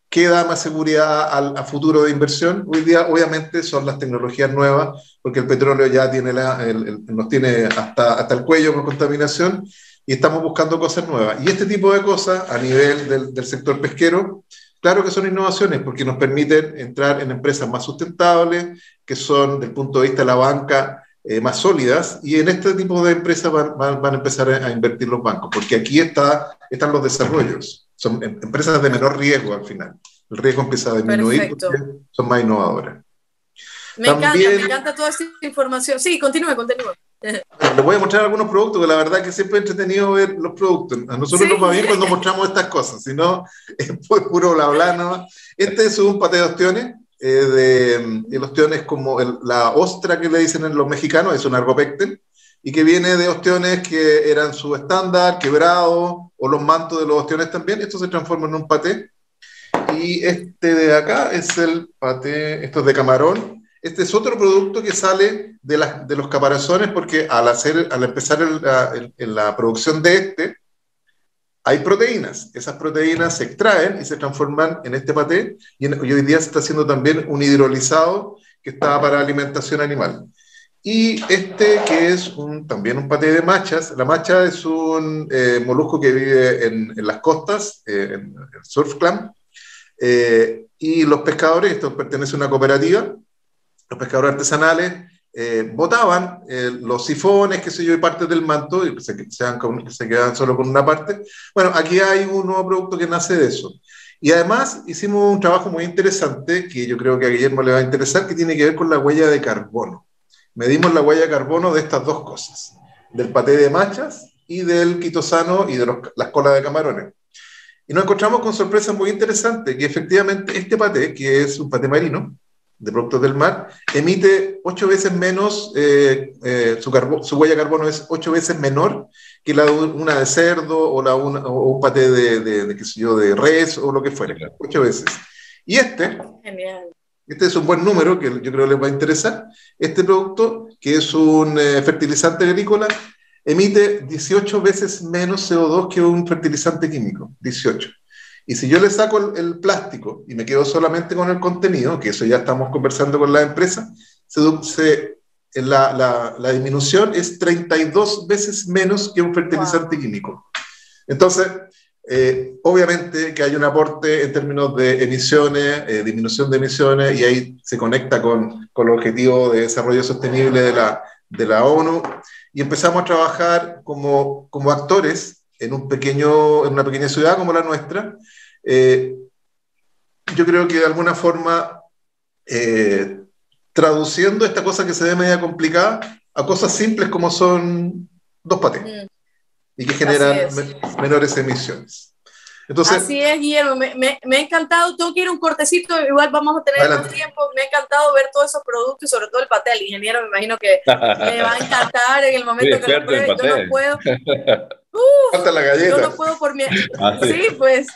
Speaker 11: ¿Qué da más seguridad al futuro de inversión? Hoy día, obviamente, son las tecnologías nuevas, porque el petróleo ya tiene la, nos tiene hasta, hasta el cuello con contaminación y estamos buscando cosas nuevas. Y este tipo de cosas a nivel del, del sector pesquero, claro que son innovaciones, porque nos permiten entrar en empresas más sustentables, que son, desde el punto de vista de la banca, eh, más sólidas, y en este tipo de empresas van, van, van a empezar a, a, invertir los bancos, porque aquí está, están los desarrollos son em, empresas de menor riesgo al final. El riesgo empieza a disminuir porque son más innovadoras.
Speaker 1: Me encanta, me encanta toda esta información. Sí, continúe, continúe.
Speaker 11: Les voy a mostrar algunos productos, que la verdad que siempre he entretenido ver los productos. A nosotros nos va bien cuando mostramos estas cosas, si no, es puro bla bla. ¿no? Este es un pate de ostiones, de, de, ostiones como la ostra que le dicen en los mexicanos, es un argopecten, y que viene de ostiones que eran subestándar, quebrado, o los mantos de los ostiones también. Esto se transforma en un paté. Y este de acá es el paté, esto es de camarón. Este es otro producto que sale de, de los caparazones porque al, hacer, al empezar en la producción de este, hay proteínas. Esas proteínas se extraen y se transforman en este paté y, hoy día se está haciendo también un hidrolizado que está para alimentación animal. Y este que es un, también un paté de machas. La macha es un eh, molusco que vive en, las costas, eh, en el surf clam. Eh, y los pescadores, esto pertenece a una cooperativa, los pescadores artesanales eh, botaban eh, los sifones, qué sé yo, y partes del manto, y se, se, quedaban solo con una parte. Bueno, aquí hay un nuevo producto que nace de eso. Y además hicimos un trabajo muy interesante, que yo creo que a Guillermo le va a interesar, que tiene que ver con la huella de carbono. Medimos la huella de carbono de estas dos cosas, del paté de machas y del quitosano y de las colas de camarones. Y nos encontramos con sorpresas muy interesantes, que efectivamente este paté, que es un paté marino, de productos del mar, emite ocho veces menos, eh, eh, su, su, huella de carbono es ocho veces menor que la de una de cerdo o, la una, o un paté de, de, qué sé yo, de res o lo que fuera, ocho veces. Y este, este es un buen número que yo creo les va a interesar. Este producto, que es un eh, fertilizante agrícola, emite 18 veces menos CO2 que un fertilizante químico, 18. Y si yo le saco el, plástico y me quedo solamente con el contenido, que eso ya estamos conversando con la empresa, se, la, la, disminución es 32 veces menos que un fertilizante químico. Entonces, eh, obviamente que hay un aporte en términos de emisiones, eh, disminución de emisiones, y ahí se conecta con, con el objetivo de desarrollo sostenible de la, de la ONU, y empezamos a trabajar como, como actores en, un pequeño, en una pequeña ciudad como la nuestra, eh, yo creo que de alguna forma, eh, traduciendo esta cosa que se ve media complicada a cosas simples como son dos patés mm. Y que generan menores emisiones. Entonces,
Speaker 1: Así es, Guillermo, me, me, me, ha encantado, tengo que ir un cortecito, igual vamos a tener más tiempo, me ha encantado ver todos esos productos y sobre todo el paté, el ingeniero. Me imagino que me va a encantar en el momento que lo pruebe, yo no puedo. Uf, la galleta. Yo no puedo por mi... Ah, sí, pues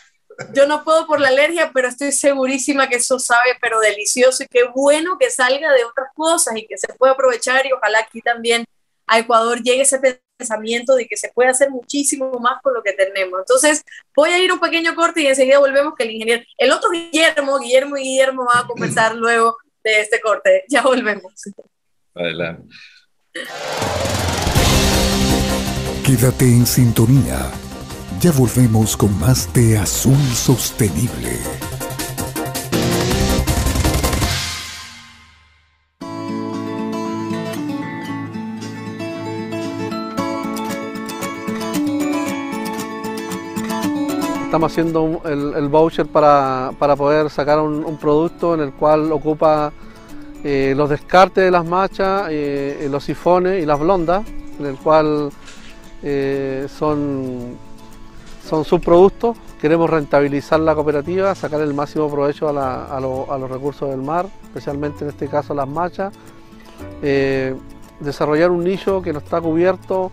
Speaker 1: yo no puedo por la alergia, pero estoy segurísima que eso sabe, pero delicioso y qué bueno que salga de otras cosas y que se pueda aprovechar y ojalá aquí también a Ecuador llegue ese pensamiento de que se puede hacer muchísimo más con lo que tenemos. Entonces, voy a ir un pequeño corte y enseguida volvemos que el ingeniero, el otro Guillermo, Guillermo y Guillermo van a conversar luego de este corte. Ya volvemos.
Speaker 2: Adelante.
Speaker 3: Quédate en sintonía ya volvemos con más de Azul Sostenible.
Speaker 12: Estamos haciendo el, voucher para, poder sacar un, producto en el cual ocupa eh, los descartes de las machas, eh, los sifones y las blondas, en el cual eh, son son subproductos, queremos rentabilizar la cooperativa, sacar el máximo provecho a, los recursos del mar, especialmente en este caso las machas, desarrollar un nicho que no está cubierto,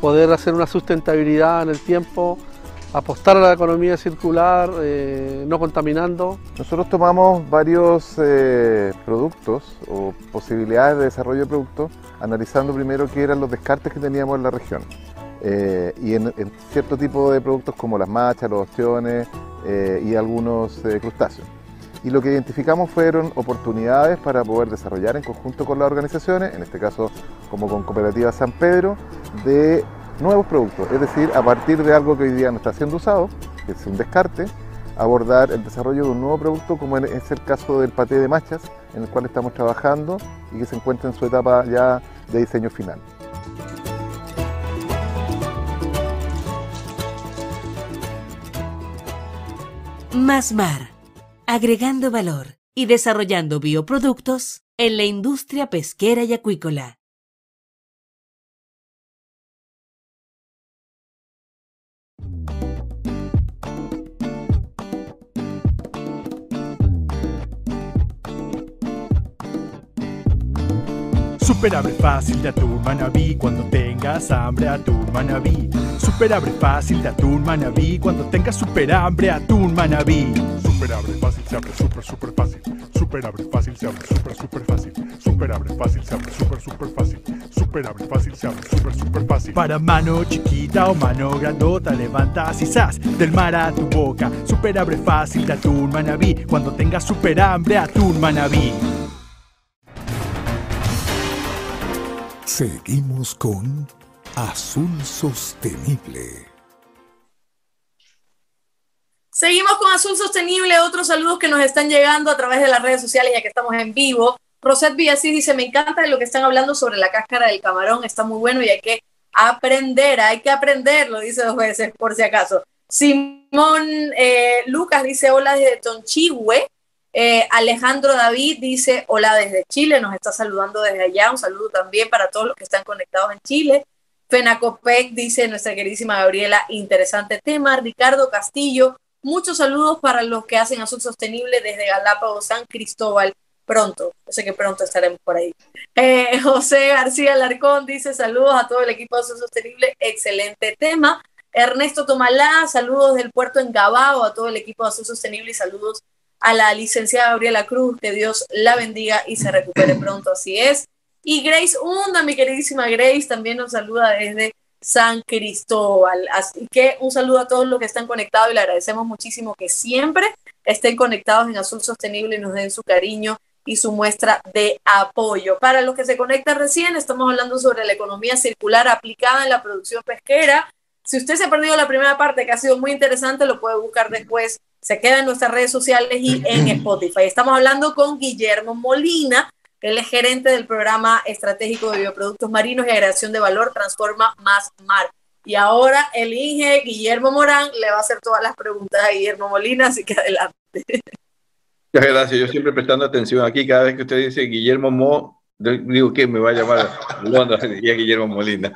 Speaker 12: poder hacer una sustentabilidad en el tiempo, apostar a la economía circular, eh, no contaminando.
Speaker 13: Nosotros tomamos varios eh, productos o posibilidades de desarrollo de productos, analizando primero qué eran los descartes que teníamos en la región. Eh, y en, cierto tipo de productos como las machas, los ostiones y algunos crustáceos. Y lo que identificamos fueron oportunidades para poder desarrollar en conjunto con las organizaciones, en este caso como con Cooperativa San Pedro, de nuevos productos, es decir, a partir de algo que hoy día no está siendo usado, que es un descarte, abordar el desarrollo de un nuevo producto, como es el caso del paté de machas, en el cual estamos trabajando y que se encuentra en su etapa ya de diseño final.
Speaker 14: Más Mar, agregando valor y desarrollando bioproductos en la industria pesquera y acuícola.
Speaker 5: Super abre fácil de atún manabí cuando tengas hambre atún manabí. Super abre fácil de atún manabí cuando tengas super hambre atún manabí. Super abre fácil se abre super super fácil. Super abre fácil se abre super super fácil. Super abre fácil se abre super super fácil. Super abre fácil se abre super super fácil. Para mano chiquita o mano grandota levantas y del mar a tu boca. Super abre fácil de atún manabí cuando tengas super hambre atún manabí.
Speaker 3: Seguimos con Azul Sostenible.
Speaker 1: Seguimos con Azul Sostenible, otros saludos que nos están llegando a través de las redes sociales ya que estamos en vivo. Rosette Villasí dice, me encanta lo que están hablando sobre la cáscara del camarón, está muy bueno y hay que aprender, hay que aprenderlo, dice dos veces por si acaso. Simón eh, Lucas dice, hola desde Tonchihue. Eh, Alejandro David dice, hola desde Chile, nos está saludando desde allá, un saludo también para todos los que están conectados en Chile. Fenacopec dice nuestra queridísima Gabriela, interesante tema. Ricardo Castillo, muchos saludos para los que hacen Azul Sostenible desde Galápagos, San Cristóbal. Pronto, yo sé que pronto estaremos por ahí. Eh, José García Larcón dice saludos a todo el equipo de Azul Sostenible, excelente tema. Ernesto Tomalá, saludos del puerto en Gabao a todo el equipo de Azul Sostenible y saludos a la licenciada Gabriela Cruz, que Dios la bendiga y se recupere pronto, así es. Y Grace Hunda, mi queridísima Grace, también nos saluda desde San Cristóbal. Así que un saludo a todos los que están conectados y le agradecemos muchísimo que siempre estén conectados en Azul Sostenible y nos den su cariño y su muestra de apoyo. Para los que se conectan recién, estamos hablando sobre la economía circular aplicada en la producción pesquera. Si usted se ha perdido la primera parte, que ha sido muy interesante, lo puede buscar después se queda en nuestras redes sociales y en Spotify. Estamos hablando con Guillermo Molina, él es gerente del programa estratégico de bioproductos marinos y agregación de valor Transforma Más Mar. Y ahora el Inge Guillermo Morán le va a hacer todas las preguntas a Guillermo Molina, así que adelante.
Speaker 2: Muchas gracias. Yo siempre prestando atención aquí, cada vez que usted dice Guillermo Mo, digo que me va a llamar Guillermo Molina.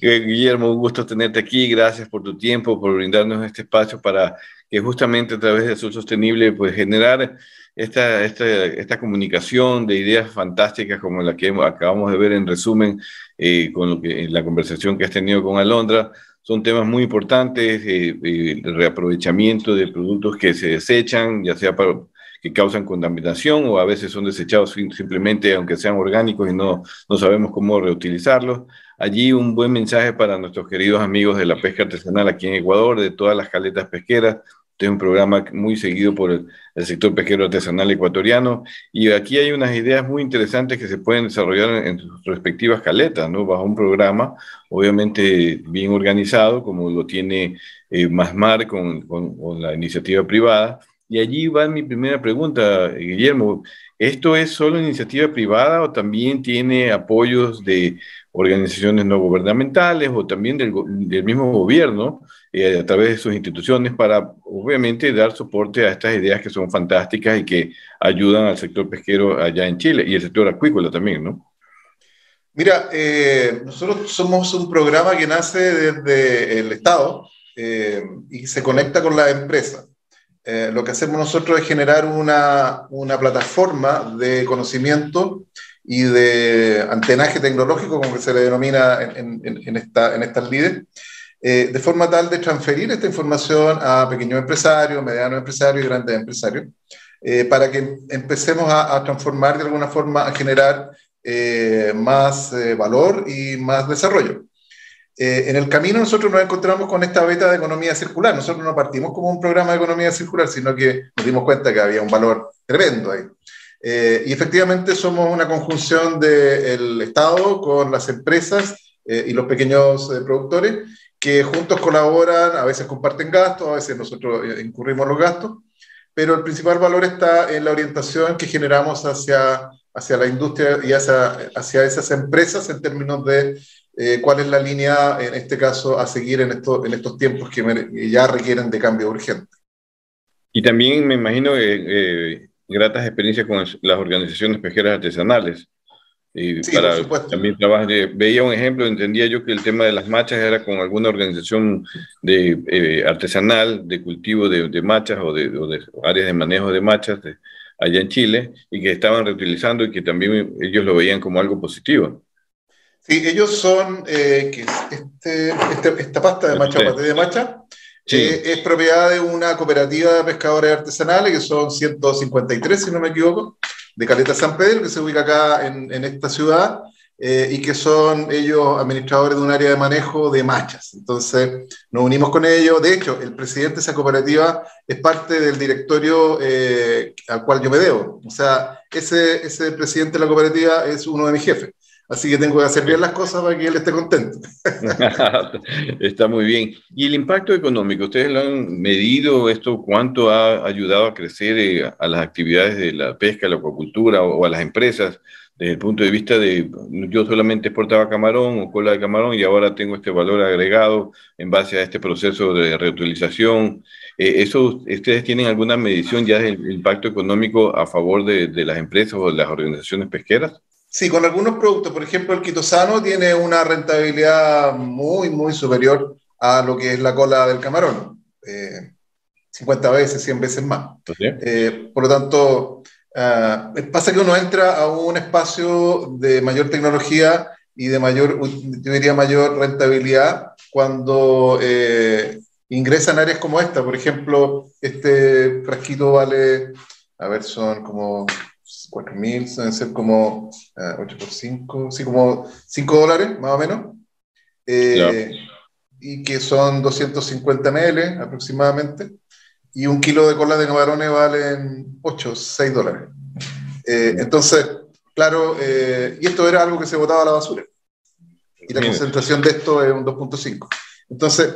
Speaker 2: Guillermo, un gusto tenerte aquí. Gracias por tu tiempo, por brindarnos este espacio para que justamente a través de Azul Sostenible, pues generar esta, esta, esta comunicación de ideas fantásticas como la que acabamos de ver en resumen eh, con lo que, la conversación que has tenido con Alondra. Son temas muy importantes, eh, eh, el reaprovechamiento de productos que se desechan, ya sea para, que causan contaminación o a veces son desechados simplemente aunque sean orgánicos y no, no sabemos cómo reutilizarlos. Allí un buen mensaje para nuestros queridos amigos de la pesca artesanal aquí en Ecuador, de todas las caletas pesqueras. Este es un programa muy seguido por el, sector pesquero artesanal ecuatoriano y aquí hay unas ideas muy interesantes que se pueden desarrollar en, sus respectivas caletas, ¿no? Bajo un programa obviamente bien organizado como lo tiene eh, Masmar con, con, con la iniciativa privada. Y allí va mi primera pregunta, Guillermo. ¿Esto es solo iniciativa privada o también tiene apoyos de organizaciones no gubernamentales o también del, mismo gobierno eh, a través de sus instituciones para, obviamente, dar soporte a estas ideas que son fantásticas y que ayudan al sector pesquero allá en Chile y el sector acuícola también, ¿no?
Speaker 11: Mira, eh, nosotros somos un programa que nace desde el Estado eh, y se conecta con la empresa. Lo que hacemos nosotros es generar una, una plataforma de conocimiento y de antenaje tecnológico, como se le denomina en, en, esta, en estas líderes, eh, de forma tal de transferir esta información a pequeños empresarios, medianos empresarios y grandes empresarios, eh, para que empecemos a, transformar de alguna forma, a generar eh, más valor y más desarrollo. En el camino nosotros nos encontramos con esta beta de economía circular. Nosotros no partimos como un programa de economía circular, sino que nos dimos cuenta que había un valor tremendo ahí. Eh, y efectivamente somos una conjunción del Estado con las empresas eh, y los pequeños eh, productores que juntos colaboran, a veces comparten gastos, a veces nosotros incurrimos los gastos, pero el principal valor está en la orientación que generamos hacia, hacia la industria y hacia, hacia esas empresas en términos de cuál es la línea, en este caso, a seguir en, esto, en estos tiempos que ya requieren de cambio urgente.
Speaker 2: Y también me imagino que gratas experiencias con las organizaciones pesqueras artesanales. Y para también trabajar, veía un ejemplo, entendía yo que el tema de las machas era con alguna organización de, eh, artesanal de cultivo de, de machas o de, áreas de manejo de machas allá en Chile y que estaban reutilizando y que también ellos lo veían como algo positivo.
Speaker 11: Sí, ellos son, eh, que este, este, esta pasta de macha, paté de macha, eh, es propiedad de una cooperativa de pescadores artesanales, que son 153, si no me equivoco, de Caleta San Pedro, que se ubica acá en, en esta ciudad, eh, y que son ellos administradores de un área de manejo de machas. Entonces, nos unimos con ellos. De hecho, el presidente de esa cooperativa es parte del directorio al cual yo me debo. O sea, ese, ese presidente de la cooperativa es uno de mis jefes. Así que tengo que hacer bien las cosas para que él esté contento.
Speaker 2: Está muy bien. ¿Y el impacto económico? ¿Ustedes lo han medido esto? ¿Cuánto ha ayudado a crecer eh, a las actividades de la pesca, la acuacultura o, a las empresas? Desde el punto de vista de yo solamente exportaba camarón o cola de camarón y ahora tengo este valor agregado en base a este proceso de reutilización. Eh, ¿Eso ustedes tienen alguna medición ya del impacto económico a favor de, de las empresas o de las organizaciones pesqueras?
Speaker 11: Sí, con algunos productos, por ejemplo, el quitosano tiene una rentabilidad muy, muy superior a lo que es la cola del camarón. 50 eh, veces, 100 veces más. Eh, por lo tanto, ah, pasa que uno entra a un espacio de mayor tecnología y de mayor, yo diría, mayor rentabilidad cuando eh, ingresa en áreas como esta. Por ejemplo, este frasquito vale, a ver, son como 4.000, deben ser como 8 por 5, sí, como 5 dólares más o menos. Eh, y que son 250 ml aproximadamente. Y un kilo de cola de camarones valen 8, 6 dólares. Eh, entonces, claro, eh, y esto era algo que se botaba a la basura. Y la concentración de esto es un 2.5. Entonces,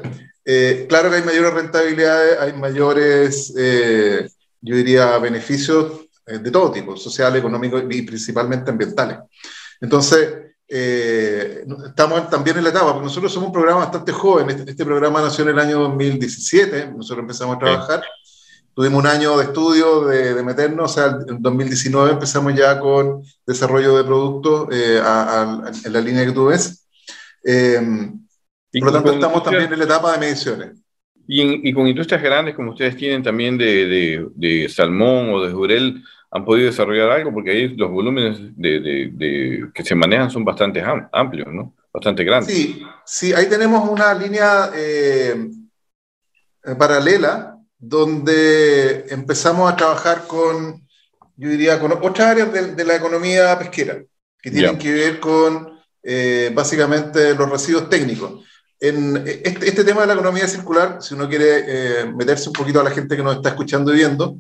Speaker 11: claro que hay mayores rentabilidades, hay mayores, yo diría, beneficios eh, de todo tipo, social, económico y principalmente ambientales. Entonces, eh, estamos también en la etapa, porque nosotros somos un programa bastante joven, este, este, programa nació en el año 2017, nosotros empezamos a trabajar, tuvimos un año de estudio, de, meternos, o sea, en 2019 empezamos ya con desarrollo de productos eh, en la línea que tú ves. por lo tanto, estamos también en la etapa de mediciones.
Speaker 2: Y, con industrias grandes como ustedes tienen también de, de, de salmón o de jurel, han podido desarrollar algo porque ahí los volúmenes de, que se manejan son bastante amplios, ¿no? Bastante grandes.
Speaker 11: Sí, sí ahí tenemos una línea eh, paralela donde empezamos a trabajar con, yo diría, con otras áreas de, la economía pesquera, que tienen que ver con eh, básicamente los residuos técnicos. En este, este, tema de la economía circular, si uno quiere eh, meterse un poquito a la gente que nos está escuchando y viendo,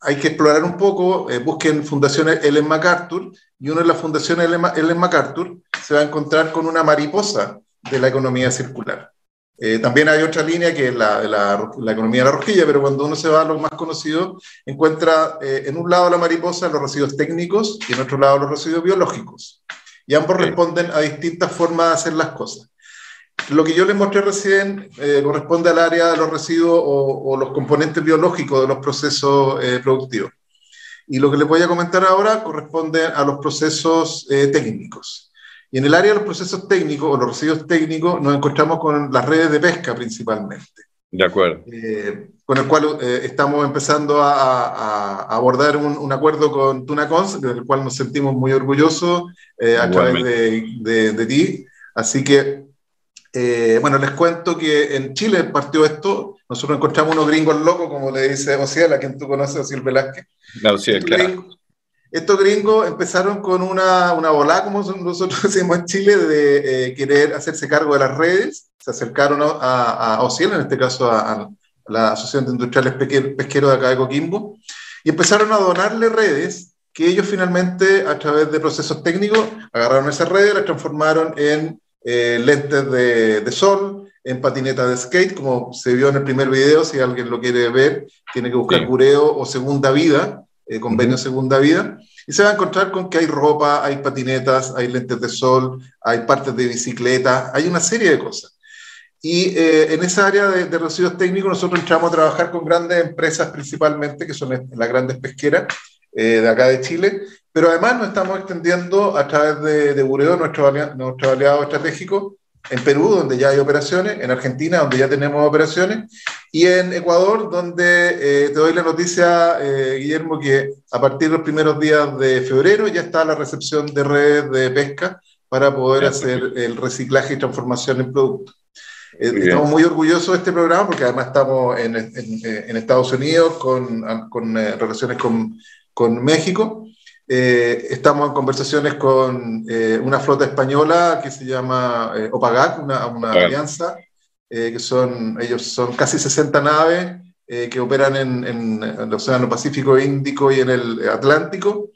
Speaker 11: hay que explorar un poco, eh, busquen fundaciones Ellen MacArthur, y uno de las fundaciones Ellen MacArthur se va a encontrar con una mariposa de la economía circular. Eh, también hay otra línea que es la, la, la, economía de la rosquilla, pero cuando uno se va a lo más conocido, encuentra eh, en un lado la mariposa los residuos técnicos y en otro lado los residuos biológicos. Y ambos responden a distintas formas de hacer las cosas. Lo que yo les mostré recién eh, corresponde al área de los residuos o, los componentes biológicos de los procesos eh, productivos. Y lo que les voy a comentar ahora corresponde a los procesos eh, técnicos. Y en el área de los procesos técnicos o los residuos técnicos nos encontramos con las redes de pesca principalmente.
Speaker 2: De acuerdo.
Speaker 11: con el cual estamos empezando a, abordar un, acuerdo con Tunacons, del cual nos sentimos muy orgullosos a través de, de, de ti. Así que eh, bueno, les cuento que en Chile partió esto. Nosotros encontramos unos gringos locos, como le dice Ociel, a quien tú conoces, Ociel Velázquez.
Speaker 2: No, estos, claro.
Speaker 11: gringos, estos gringos empezaron con una, una bola, como nosotros decimos en Chile, de eh, querer hacerse cargo de las redes. Se acercaron a, a Ociel, en este caso a, la Asociación de Industriales Pesqueros de acá de Coquimbo, y empezaron a donarle redes que ellos finalmente, a través de procesos técnicos, agarraron esas redes, las transformaron en eh, lentes de, sol, en patineta de skate, como se vio en el primer video, si alguien lo quiere ver, tiene que buscar Cureo o Segunda Vida, eh, convenio Segunda Vida, y se va a encontrar con que hay ropa, hay patinetas, hay lentes de sol, hay partes de bicicleta, hay una serie de cosas. Y eh, en esa área de, de, residuos técnicos nosotros entramos a trabajar con grandes empresas principalmente, que son las grandes pesqueras de acá de Chile, pero además nos estamos extendiendo a través de, de Bureo, nuestro, nuestro aliado estratégico, en Perú, donde ya hay operaciones, en Argentina, donde ya tenemos operaciones, y en Ecuador, donde eh, te doy la noticia, eh, Guillermo, que a partir de los primeros días de febrero ya está la recepción de redes de pesca para poder hacer el reciclaje y transformación en productos. Eh, estamos muy orgullosos de este programa porque además estamos en, en, Estados Unidos con, con eh, relaciones con, con México. Eh, estamos en conversaciones con una flota española que se llama OPAGAC, una, una alianza, que son, ellos son casi 60 naves que operan en, en, el Océano Pacífico Índico y en el Atlántico,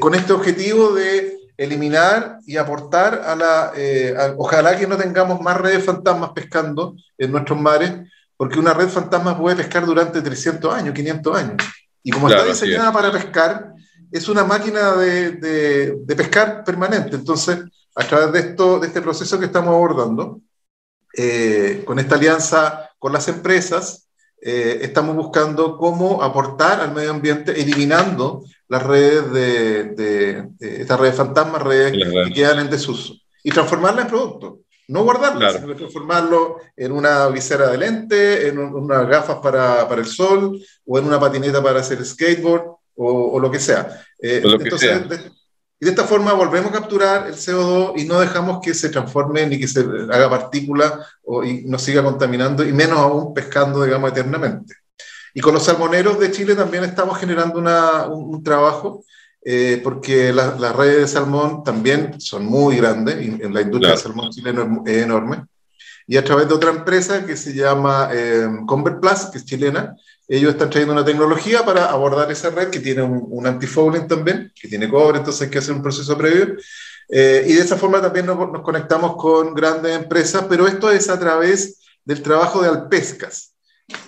Speaker 11: con este objetivo de eliminar y aportar a la... Eh, ojalá que no tengamos más redes fantasmas pescando en nuestros mares, porque una red fantasma puede pescar durante 300 años, 500 años. Y como está diseñada para pescar, es una máquina de, de, pescar permanente. Entonces, a través de, esto, de este proceso que estamos abordando, eh, con esta alianza con las empresas, eh, estamos buscando cómo aportar al medio ambiente, eliminando las redes de, de, estas redes fantasmas, redes que quedan en desuso, y transformarlas en productos. No guardarlas, sino transformarlo en una visera de lente, en unas gafas para, para, el sol, o en una patineta para hacer skateboard, o, o lo que sea. Eh, entonces, De, y de esta forma volvemos a capturar el CO2 y no dejamos que se transforme ni que se haga partícula o, y nos siga contaminando, y menos aún pescando, digamos, eternamente. Y con los salmoneros de Chile también estamos generando un, trabajo, eh, porque las redes de salmón también son muy grandes, y en la industria del salmón chileno es, enorme. Y a través de otra empresa que se llama eh, Convert Plus, que es chilena, ellos están trayendo una tecnología para abordar esa red que tiene un, un antifouling también, que tiene cobre, entonces hay que hacer un proceso previo. Eh, y de esa forma también nos, nos, conectamos con grandes empresas, pero esto es a través del trabajo de Alpescas.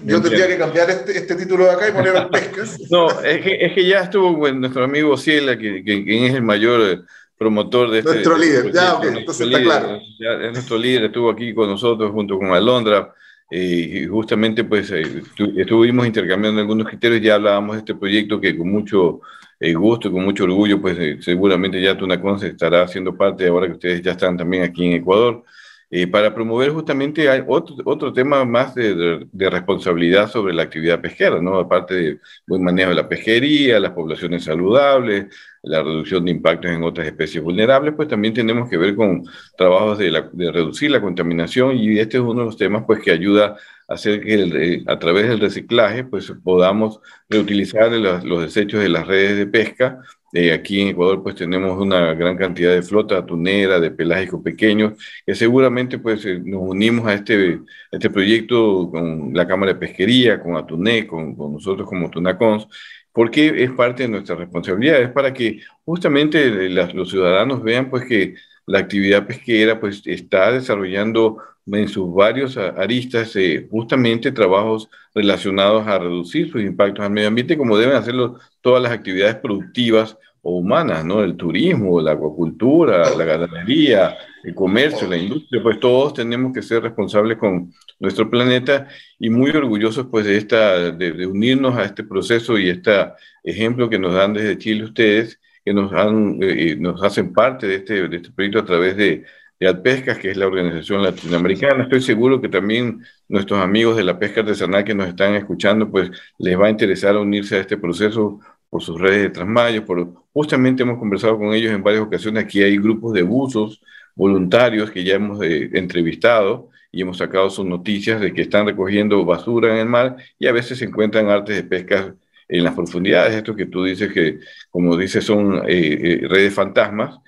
Speaker 11: Yo tendría que cambiar este, este, título de acá y poner pescas.
Speaker 2: No, es que, es que ya estuvo nuestro amigo Ciela, que, que, es el mayor eh, promotor de este.
Speaker 11: Nuestro líder, ya, ok, entonces está claro.
Speaker 2: es nuestro líder, estuvo aquí con nosotros junto con Alondra. Eh, y justamente pues eh, estuvimos intercambiando algunos criterios, ya hablábamos de este proyecto que con mucho gusto y con mucho orgullo pues seguramente ya Tunacón se estará haciendo parte ahora que ustedes ya están también aquí en Ecuador. Eh, para promover justamente otro, otro tema más de, de, responsabilidad sobre la actividad pesquera, ¿no? Aparte de buen manejo de la pesquería, las poblaciones saludables, la reducción de impactos en otras especies vulnerables, pues también tenemos que ver con trabajos de, reducir la contaminación y este es uno de los temas pues que ayuda a hacer que eh, a través del reciclaje pues podamos reutilizar los, los desechos de las redes de pesca. Eh, aquí en Ecuador pues tenemos una gran cantidad de flota atunera, de pelágicos pequeños, que seguramente pues eh, nos unimos a este, este proyecto con la Cámara de Pesquería, con Atuné, con, con nosotros como Tunacons, porque es parte de nuestra responsabilidad, es para que justamente eh, los ciudadanos vean pues que la actividad pesquera pues está desarrollando en sus varios aristas justamente trabajos relacionados a reducir sus impactos al medio ambiente como deben hacerlo todas las actividades productivas humanas, ¿no? El turismo, la acuacultura, la ganadería, el comercio, la industria, pues todos tenemos que ser responsables con nuestro planeta y muy orgullosos pues de, esta, de, unirnos a este proceso y este ejemplo que nos dan desde Chile ustedes, que nos, han, eh, nos hacen parte de este, de este proyecto a través de, de Alpescas, que es la organización latinoamericana. Estoy seguro que también nuestros amigos de la pesca artesanal que nos están escuchando, pues les va a interesar unirse a este proceso por sus redes de Transmayo. Por, justamente hemos conversado con ellos en varias ocasiones. Aquí hay grupos de buzos voluntarios que ya hemos eh, entrevistado y hemos sacado sus noticias de que están recogiendo basura en el mar y a veces se encuentran artes de pesca en las profundidades. Esto que tú dices que, como dices, son eh, eh, redes fantasmas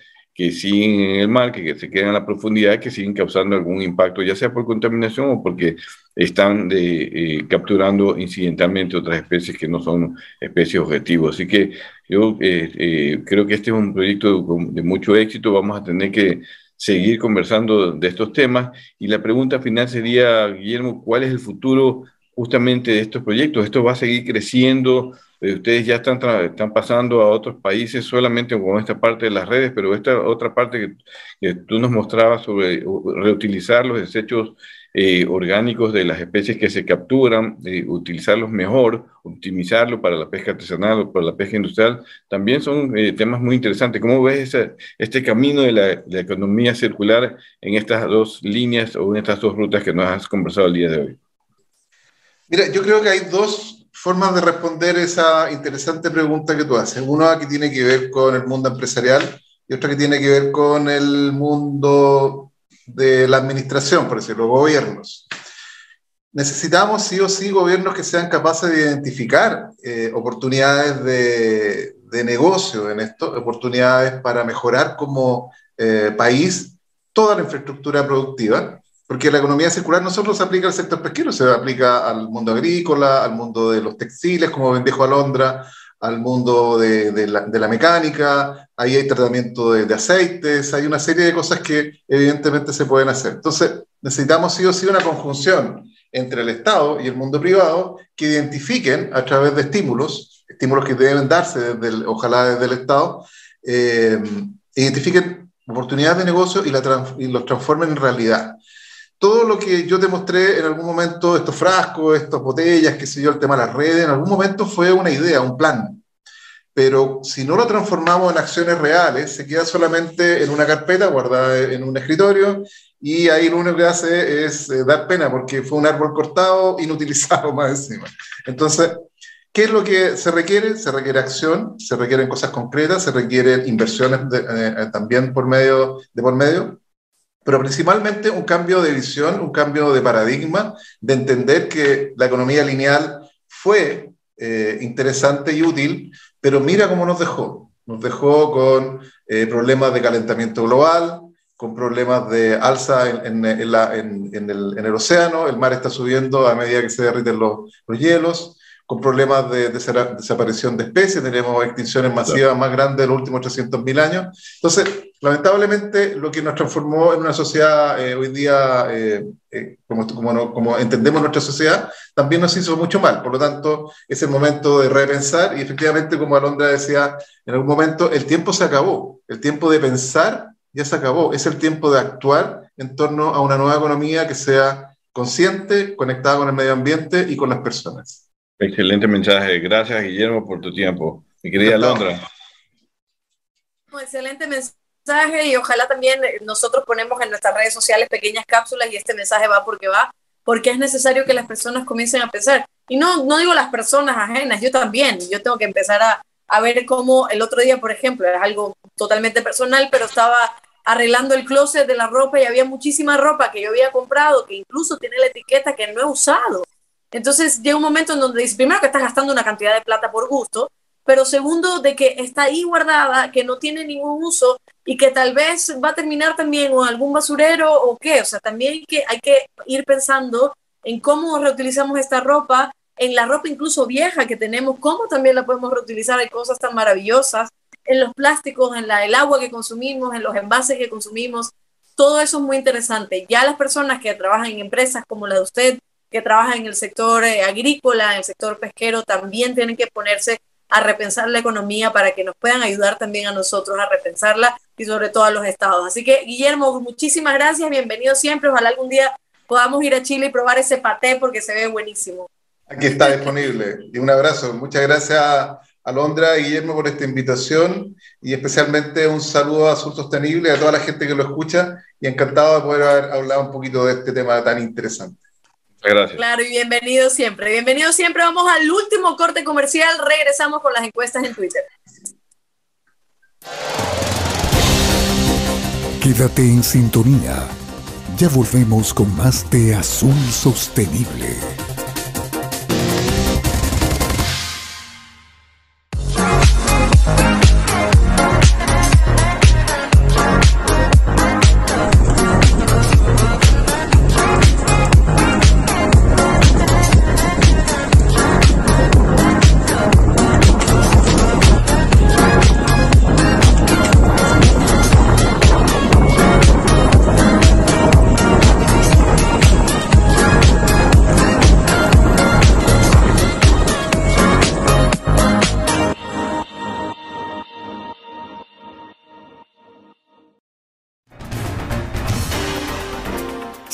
Speaker 2: que siguen en el mar, que, se quedan en la profundidad, que siguen causando algún impacto, ya sea por contaminación o porque están de, eh, capturando incidentalmente otras especies que no son especies objetivos. Así que yo eh, eh, creo que este es un proyecto de mucho éxito, vamos a tener que seguir conversando de estos temas. Y la pregunta final sería, Guillermo, ¿cuál es el futuro justamente de estos proyectos? ¿Esto va a seguir creciendo? Eh, ustedes ya están, están pasando a otros países solamente con esta parte de las redes, pero esta otra parte que, tú nos mostrabas sobre reutilizar los desechos eh, orgánicos de las especies que se capturan, eh, utilizarlos mejor, optimizarlo para la pesca artesanal o para la pesca industrial, también son temas muy interesantes. ¿Cómo ves este camino de la, la, economía circular en estas dos líneas o en estas dos rutas que nos has conversado el día de hoy?
Speaker 11: Mira, yo creo que hay dos formas de responder esa interesante pregunta que tú haces. Uno que tiene que ver con el mundo empresarial y otra que tiene que ver con el mundo de la administración, por decirlo, gobiernos. Necesitamos sí o sí gobiernos que sean capaces de identificar eh, oportunidades de, de, negocio en esto, oportunidades para mejorar como eh, país toda la infraestructura productiva, porque la economía circular no solo se aplica al sector pesquero, se aplica al mundo agrícola, al mundo de los textiles, como bendijo Alondra, al mundo de, de, la, de, la, mecánica, ahí hay tratamiento de, de, aceites, hay una serie de cosas que evidentemente se pueden hacer. Entonces, necesitamos sí o sí una conjunción entre el Estado y el mundo privado que identifiquen a través de estímulos, estímulos que deben darse desde el, ojalá desde el Estado, eh, identifiquen oportunidades de negocio y, la, y los transformen en realidad todo lo que yo te mostré en algún momento, estos frascos, estas botellas, qué sé yo, el tema de las redes, en algún momento fue una idea, un plan. Pero si no lo transformamos en acciones reales, se queda solamente en una carpeta guardada en un escritorio y ahí lo único que hace es eh, dar pena porque fue un árbol cortado, inutilizado más encima. Entonces, ¿qué es lo que se requiere? Se requiere acción, se requieren cosas concretas, se requieren inversiones eh, también por medio, de por medio pero principalmente un cambio de visión, un cambio de paradigma, de entender que la economía lineal fue eh, interesante y útil, pero mira cómo nos dejó. Nos dejó con eh, problemas de calentamiento global, con problemas de alza en, en, la, en, el, en, el, océano, el mar está subiendo a medida que se derriten los, los hielos, con problemas de, de, desaparición de especies, tenemos extinciones masivas más grandes de los últimos 300.000 años. Entonces, lamentablemente, lo que nos transformó en una sociedad eh, hoy día, eh, eh, como, como, no, como, entendemos nuestra sociedad, también nos hizo mucho mal. Por lo tanto, es el momento de repensar y efectivamente, como Alondra decía, en algún momento el tiempo se acabó, el tiempo de pensar ya se acabó, es el tiempo de actuar en torno a una nueva economía que sea consciente, conectada con el medio ambiente y con las personas.
Speaker 2: Excelente mensaje. Gracias, Guillermo, por tu tiempo. Mi querida Londra.
Speaker 1: Excelente mensaje y ojalá también nosotros ponemos en nuestras redes sociales pequeñas cápsulas y este mensaje va porque va, porque es necesario que las personas comiencen a pensar. Y no, no digo las personas ajenas, yo también. Yo tengo que empezar a, a ver cómo el otro día, por ejemplo, es algo totalmente personal, pero estaba arreglando el closet de la ropa y había muchísima ropa que yo había comprado, que incluso tiene la etiqueta que no he usado entonces llega un momento en donde dices, primero que estás gastando una cantidad de plata por gusto, pero segundo de que está ahí guardada, que no tiene ningún uso y que tal vez va a terminar también en algún basurero o qué. O sea, también que, hay que ir pensando en cómo reutilizamos esta ropa, en la ropa incluso vieja que tenemos, cómo también la podemos reutilizar, hay cosas tan maravillosas, en los plásticos, en el agua que consumimos, en los envases que consumimos. Todo eso es muy interesante. Ya las personas que trabajan en empresas como la de usted, que trabajan en el sector eh, agrícola, en el sector pesquero, también tienen que ponerse a repensar la economía para que nos puedan ayudar también a nosotros a repensarla y sobre todo a los estados. Así que, Guillermo, muchísimas gracias, bienvenido siempre. Ojalá algún día podamos ir a Chile y probar ese paté porque se ve buenísimo.
Speaker 11: Aquí está disponible. Y un abrazo. Muchas gracias Alondra y Guillermo por esta invitación y especialmente un saludo a Azul Sostenible, a toda la gente que lo escucha y encantado de poder haber hablado un poquito de este tema tan interesante.
Speaker 2: Gracias.
Speaker 1: Claro, y bienvenido siempre. Bienvenido siempre. Vamos al último corte comercial. Regresamos con las encuestas en Twitter.
Speaker 3: Quédate en sintonía. Ya volvemos con más de Azul Sostenible.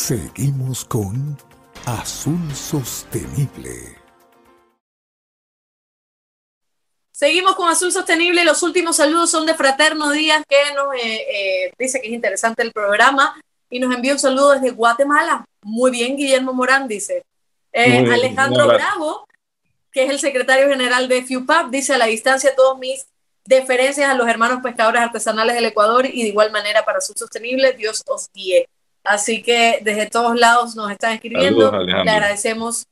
Speaker 3: Seguimos con Azul Sostenible.
Speaker 1: Seguimos con Azul Sostenible. Los últimos saludos son de Fraterno Díaz, que nos eh, eh, dice que es interesante el programa y nos envía un saludo desde Guatemala. Muy bien, Guillermo Morán dice. Eh, Alejandro Bravo, que es el secretario general de FUPAP, dice a la distancia todos mis Deferencias a los hermanos pescadores artesanales del Ecuador y de igual manera para su sostenible, Dios os guíe. Así que desde todos lados nos están escribiendo. Le agradecemos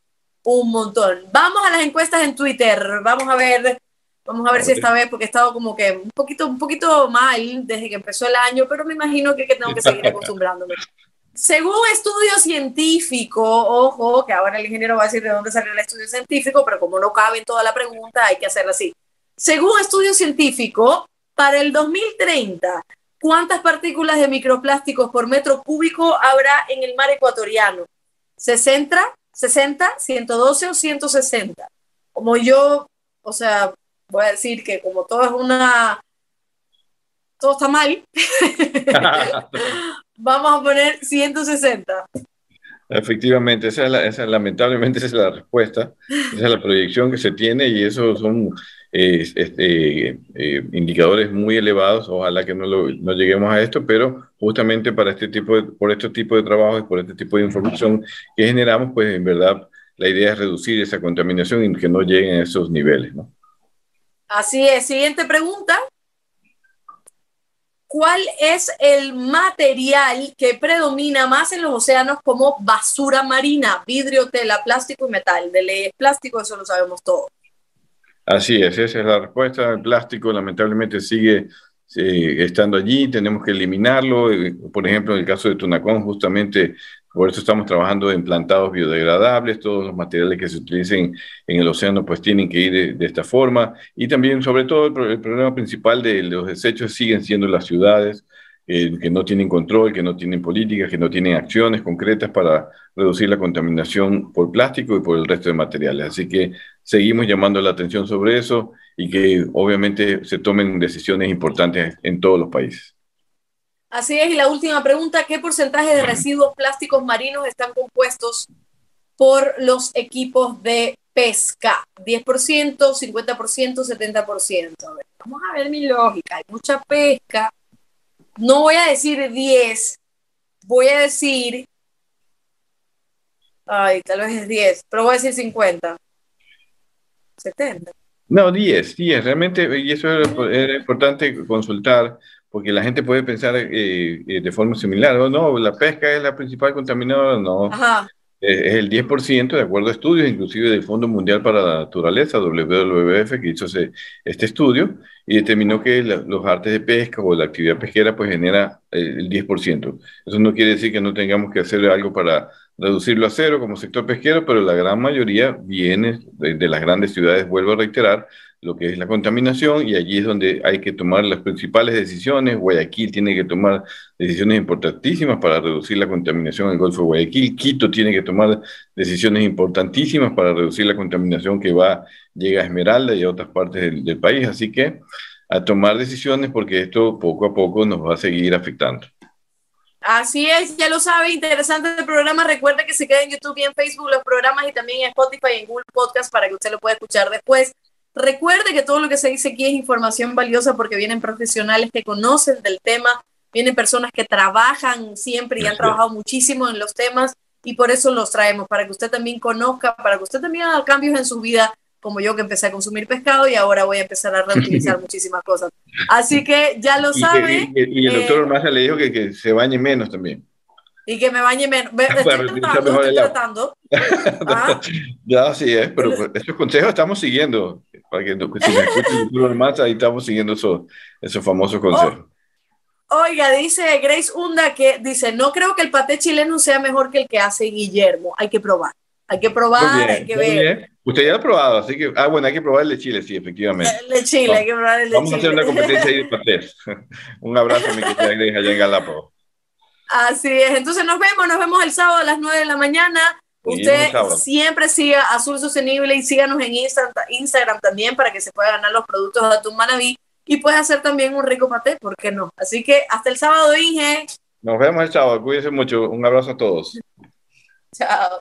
Speaker 1: un montón. Vamos a las encuestas en Twitter. Vamos a ver, vamos a ver si esta vez, porque he estado como que un poquito, un poquito mal desde que empezó el año, pero me imagino que, que tengo que seguir acostumbrándome. Según estudio científico, ojo, que ahora el ingeniero va a decir de dónde salió el estudio científico, pero como no cabe en toda la pregunta, hay que hacerlo así. Según estudio científico, para el 2030, ¿cuántas partículas de microplásticos por metro cúbico habrá en el mar ecuatoriano? ¿60, 60, 112 o 160? Como yo, o sea, voy a decir que como todo es una... Todo está mal. Vamos a poner 160.
Speaker 2: Efectivamente, esa es lamentablemente esa es la respuesta, esa es la proyección que se tiene y esos son este, eh, indicadores muy elevados. Ojalá que no, lleguemos a esto, pero justamente para este tipo de, por este tipo de trabajos y por este tipo de información que generamos, pues en verdad la idea es reducir esa contaminación y que no lleguen a esos niveles. ¿no?
Speaker 1: Así es. Siguiente pregunta. ¿Cuál es el material que predomina más en los océanos como basura marina? Vidrio, tela, plástico y metal. De ley plástico, eso lo sabemos todos.
Speaker 2: Así es, esa es la respuesta. El plástico lamentablemente sigue eh, estando allí, tenemos que eliminarlo. Eh, por ejemplo, en el caso de Tunacón, justamente por eso estamos trabajando en plantados biodegradables, todos los materiales que se utilicen en el océano pues tienen que ir de, esta forma. Y también, sobre todo, el, problema principal de los desechos siguen siendo las ciudades, eh, que no tienen control, que no tienen políticas, que no tienen acciones concretas para reducir la contaminación por plástico y por el resto de materiales. Así que seguimos llamando la atención sobre eso y que obviamente se tomen decisiones importantes en todos los países.
Speaker 1: Así es, y la última pregunta, ¿qué porcentaje de residuos plásticos marinos están compuestos por los equipos de pesca? ¿10%, 50%, 70%? vamos a ver mi lógica, hay mucha pesca. No voy a decir 10, voy a decir, ay, tal vez es 10, pero voy a decir 50, 70.
Speaker 2: No, 10, 10, realmente, y eso era importante consultar porque la gente puede pensar eh, eh, de forma similar, o no, la pesca es la principal contaminadora, no. Es el 10% de acuerdo a estudios, inclusive del Fondo Mundial para la Naturaleza, WWF, que hizo este estudio y determinó que los artes de pesca o la actividad pesquera pues genera eh, el 10%. Eso no quiere decir que no tengamos que hacer algo para reducirlo a cero como sector pesquero, pero la gran mayoría viene de las grandes ciudades, vuelvo a reiterar, lo que es la contaminación y allí es donde hay que tomar las principales decisiones. Guayaquil tiene que tomar decisiones importantísimas para reducir la contaminación en el Golfo de Guayaquil. Quito tiene que tomar decisiones importantísimas para reducir la contaminación que va, llega a Esmeralda y a otras partes del país. Así que a tomar decisiones porque esto poco a poco nos va a seguir afectando.
Speaker 1: Así es, ya lo sabe, interesante el programa. Recuerde que se queda en YouTube y en Facebook los programas y también en Spotify y en Google Podcast para que usted lo pueda escuchar después. Recuerde que todo lo que se dice aquí es información valiosa porque vienen profesionales que conocen del tema, vienen personas que trabajan siempre y han trabajado muchísimo en los temas y por eso los traemos, para que usted también conozca, para que usted también haga cambios en su vida, como yo que empecé a consumir pescado y ahora voy a empezar a reutilizar muchísimas cosas. Así que ya lo sabe.
Speaker 2: Y, el doctor eh, le dijo que, que se bañe menos también.
Speaker 1: Y que me bañe menos. Estoy tratando, estoy tratando.
Speaker 2: ¿Ah? Ya, sí es, pero esos consejos estamos siguiendo. Para que si me escuchen más, ahí estamos siguiendo esos, esos famosos consejos.
Speaker 1: oiga, dice Grace Hunda que dice, no creo que el paté chileno sea mejor que el que hace Guillermo. Hay que probar. Hay que probar, hay que ver.
Speaker 2: Usted ya lo ha probado, así que, ah, bueno, hay que probar el de Chile, sí, efectivamente.
Speaker 1: El de Chile, hay que probar el de
Speaker 2: Vamos Chile. Vamos a hacer una competencia ahí de patés. Un abrazo, mi querida allá en Galápagos.
Speaker 1: Así es. Entonces nos vemos, nos vemos el sábado a las 9 de la mañana. Usted siempre siga Azul Sostenible y síganos en Instagram también para que se pueda ganar los productos de Atún Manaví y pueda hacer también un rico paté, ¿por qué no? Así que hasta el sábado, Inge.
Speaker 2: Nos vemos el sábado, cuídense mucho. Un abrazo a todos.
Speaker 1: Chao.